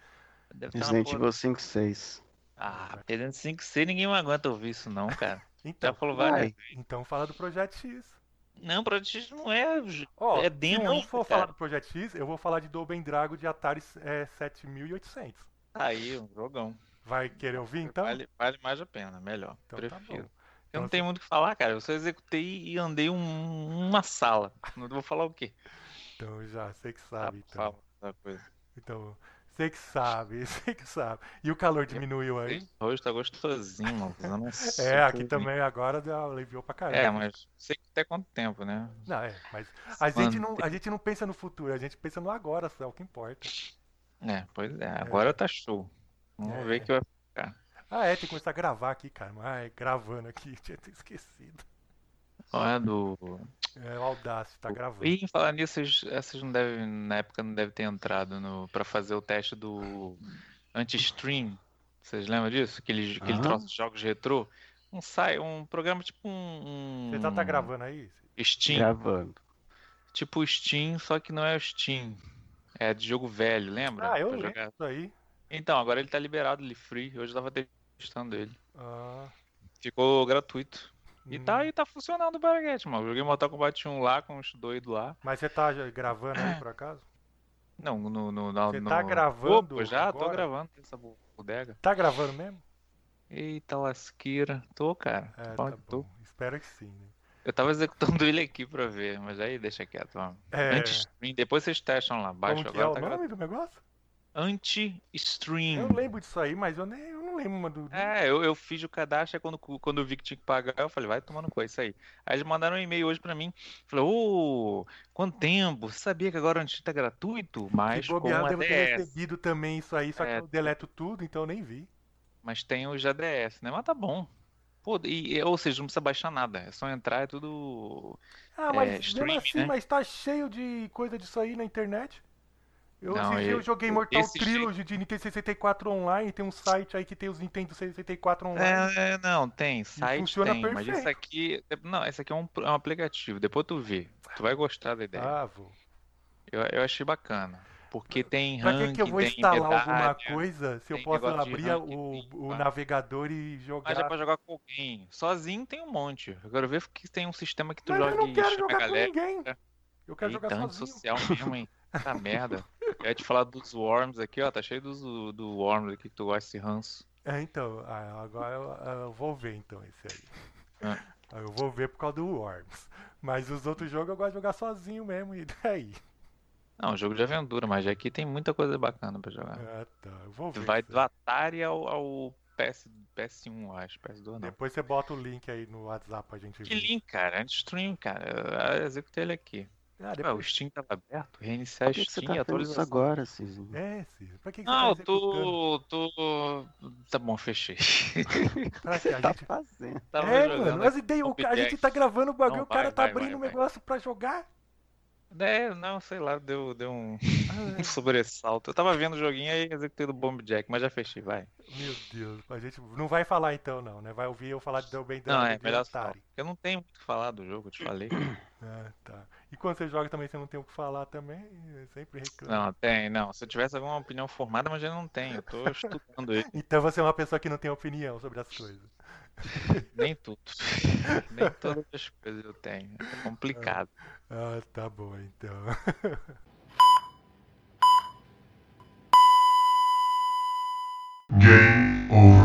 Resident Evil 5, 6. Ah, Resident 5 C ninguém mais aguenta ouvir isso não, cara. [laughs] Então, Já falou várias então fala do Projeto X. Não, Project X não é. Ó, é demo se não ainda, for cara. falar do Projeto X, eu vou falar de Double Dragon de Atari é, 7800. Tá aí, um jogão. Vai querer ouvir então? Vale, vale mais a pena, melhor. Então tá Prefiro. bom. Eu Então não tenho muito o que falar, cara. Eu só executei e andei um- uma sala. Não vou falar o quê? Então já, sei que Tá, sabe. Então, fala coisa. então sei que sabe, [laughs] sei que sabe. E o calor diminuiu aí? Hoje tá gostosinho, mano. Um É, aqui também agora aliviou pra caramba. É, mas sei que até quanto tempo, né? Não, é, mas a gente, não, a gente não pensa no futuro, a gente pensa no agora, só é o que importa. É, pois é. Agora tá show. Vamos É. ver que vai. Ah, é, tem que começar a gravar aqui, cara. Ai, gravando aqui, [laughs] tinha até esquecido. Olha do. É, o Audacity tá gravando. E em falar nisso, vocês- essas não devem, na época não devem ter entrado no, pra fazer o teste do anti-stream. Vocês lembram disso? Aquele, aquele Ah. troço de jogos retrô? Um, sai, um programa tipo um. um Você tá, tá gravando aí? Steam. Gravando. Tipo o Steam, só que não é o Steam. É de jogo velho, lembra? Ah, eu Pra lembro jogar. disso aí. Então, agora ele tá liberado, ele free. Hoje eu tava testando ele. Ah, Ficou gratuito. E hum. tá aí, tá funcionando o Baraguete, mano. Joguei Mortal Kombat 1 lá com os doidos lá. Mas você tá gravando aí, por acaso? Não, no. no, no Você no... tá gravando Opa, já tô agora? gravando essa bodega. Tá gravando mesmo? Eita lasqueira. Tô, cara. É, Tô, tá tô. Espero que sim, né? Eu tava executando [laughs] ele aqui pra ver, mas aí deixa quieto. É, Anti-stream, depois vocês testam lá, baixo como que é agora o tá nome gravando. do negócio? Anti-stream. Eu lembro disso aí, mas eu, nem, lembro. É, eu, eu fiz o cadastro, quando, quando eu vi que tinha que pagar, eu falei, vai tomando com isso aí. Aí eles mandaram um e-mail hoje pra mim, falou, ô, quanto tempo? Você sabia que agora o anti tá gratuito? Mas Se com bobear, eu ter ADS. recebido também isso aí, só que É. eu deleto tudo, então eu nem vi. Mas tem os ADS, né? Mas tá bom. Pô, e, ou seja, não precisa baixar nada, é só entrar, é tudo... Ah, mas É, stream, assim, né? mas tá cheio de coisa disso aí na internet. Eu, Não, e- eu joguei Mortal Trilogy de Nintendo 64 online, tem um site aí que tem os Nintendo 64 online. É, é, não, tem, site funciona tem, mas isso perfeito. aqui... Não, esse aqui é um, é um aplicativo, depois tu vê. Tu vai gostar da ideia. Ah, vou. Eu, eu achei bacana. Porque tem Pra ranking, que, que eu vou instalar alguma medalha, coisa se eu posso abrir ranking, o, tem o navegador e jogar? Mas é pra jogar com alguém. Sozinho tem um monte. Eu quero ver que tem um sistema que tu Mas eu joga não e quero jogar galera. com ninguém. Eu quero jogar Eita, sozinho. social mesmo, hein? Tá merda. [laughs] Eu ia te falar dos Worms aqui, ó. Tá cheio dos, do Worms aqui que tu gosta desse ranço. É, então, ah, agora eu, eu vou ver então esse aí. Ah. Ah, Eu vou ver por causa do Worms. Mas os outros jogos eu gosto de jogar sozinho mesmo, e [laughs] daí? Não, jogo de aventura, mas aqui tem muita coisa bacana pra jogar. Ah, tá. Eu vou Tu ver. vai do. Atari ao, ao PS, PS1, eu acho. PS2 não. Depois você bota o link aí no WhatsApp pra gente Que ver. link, cara? Anti-stream, cara. Eu executei ele aqui. Ah, Ué, o depois... Steam tava aberto, reiniciar Por que, que você Steam, tá atualização. agora, Cizinho? É, Ciro. Pra que, que Não, tá tô, tô. Tá bom, fechei. [laughs] Pra que a Tá gente... fazendo. Tava É, jogando mano, as ideias, o a gente tá gravando o bagulho, Não, o cara vai, tá vai, abrindo vai, um negócio pra jogar. É, não, sei lá, deu, deu um, [laughs] um sobressalto. Eu tava vendo o joguinho aí executei do Bomb Jack, mas já fechei, vai. Meu Deus, a gente não vai falar então não, né? Vai ouvir eu falar de Del Bem Não, é melhor. Atari. Eu não tenho muito o que falar do jogo, eu te falei. Ah, tá. E quando você joga também você não tem o que falar também, eu sempre reclamo. Não, tem, não. Se eu tivesse alguma opinião formada, mas eu não tenho. Eu tô [laughs] estudando ele. Então você é uma pessoa que não tem opinião sobre as coisas. [laughs] Nem tudo. [laughs] Nem todas as coisas eu tenho. É complicado. Ah, tá bom então. Game over.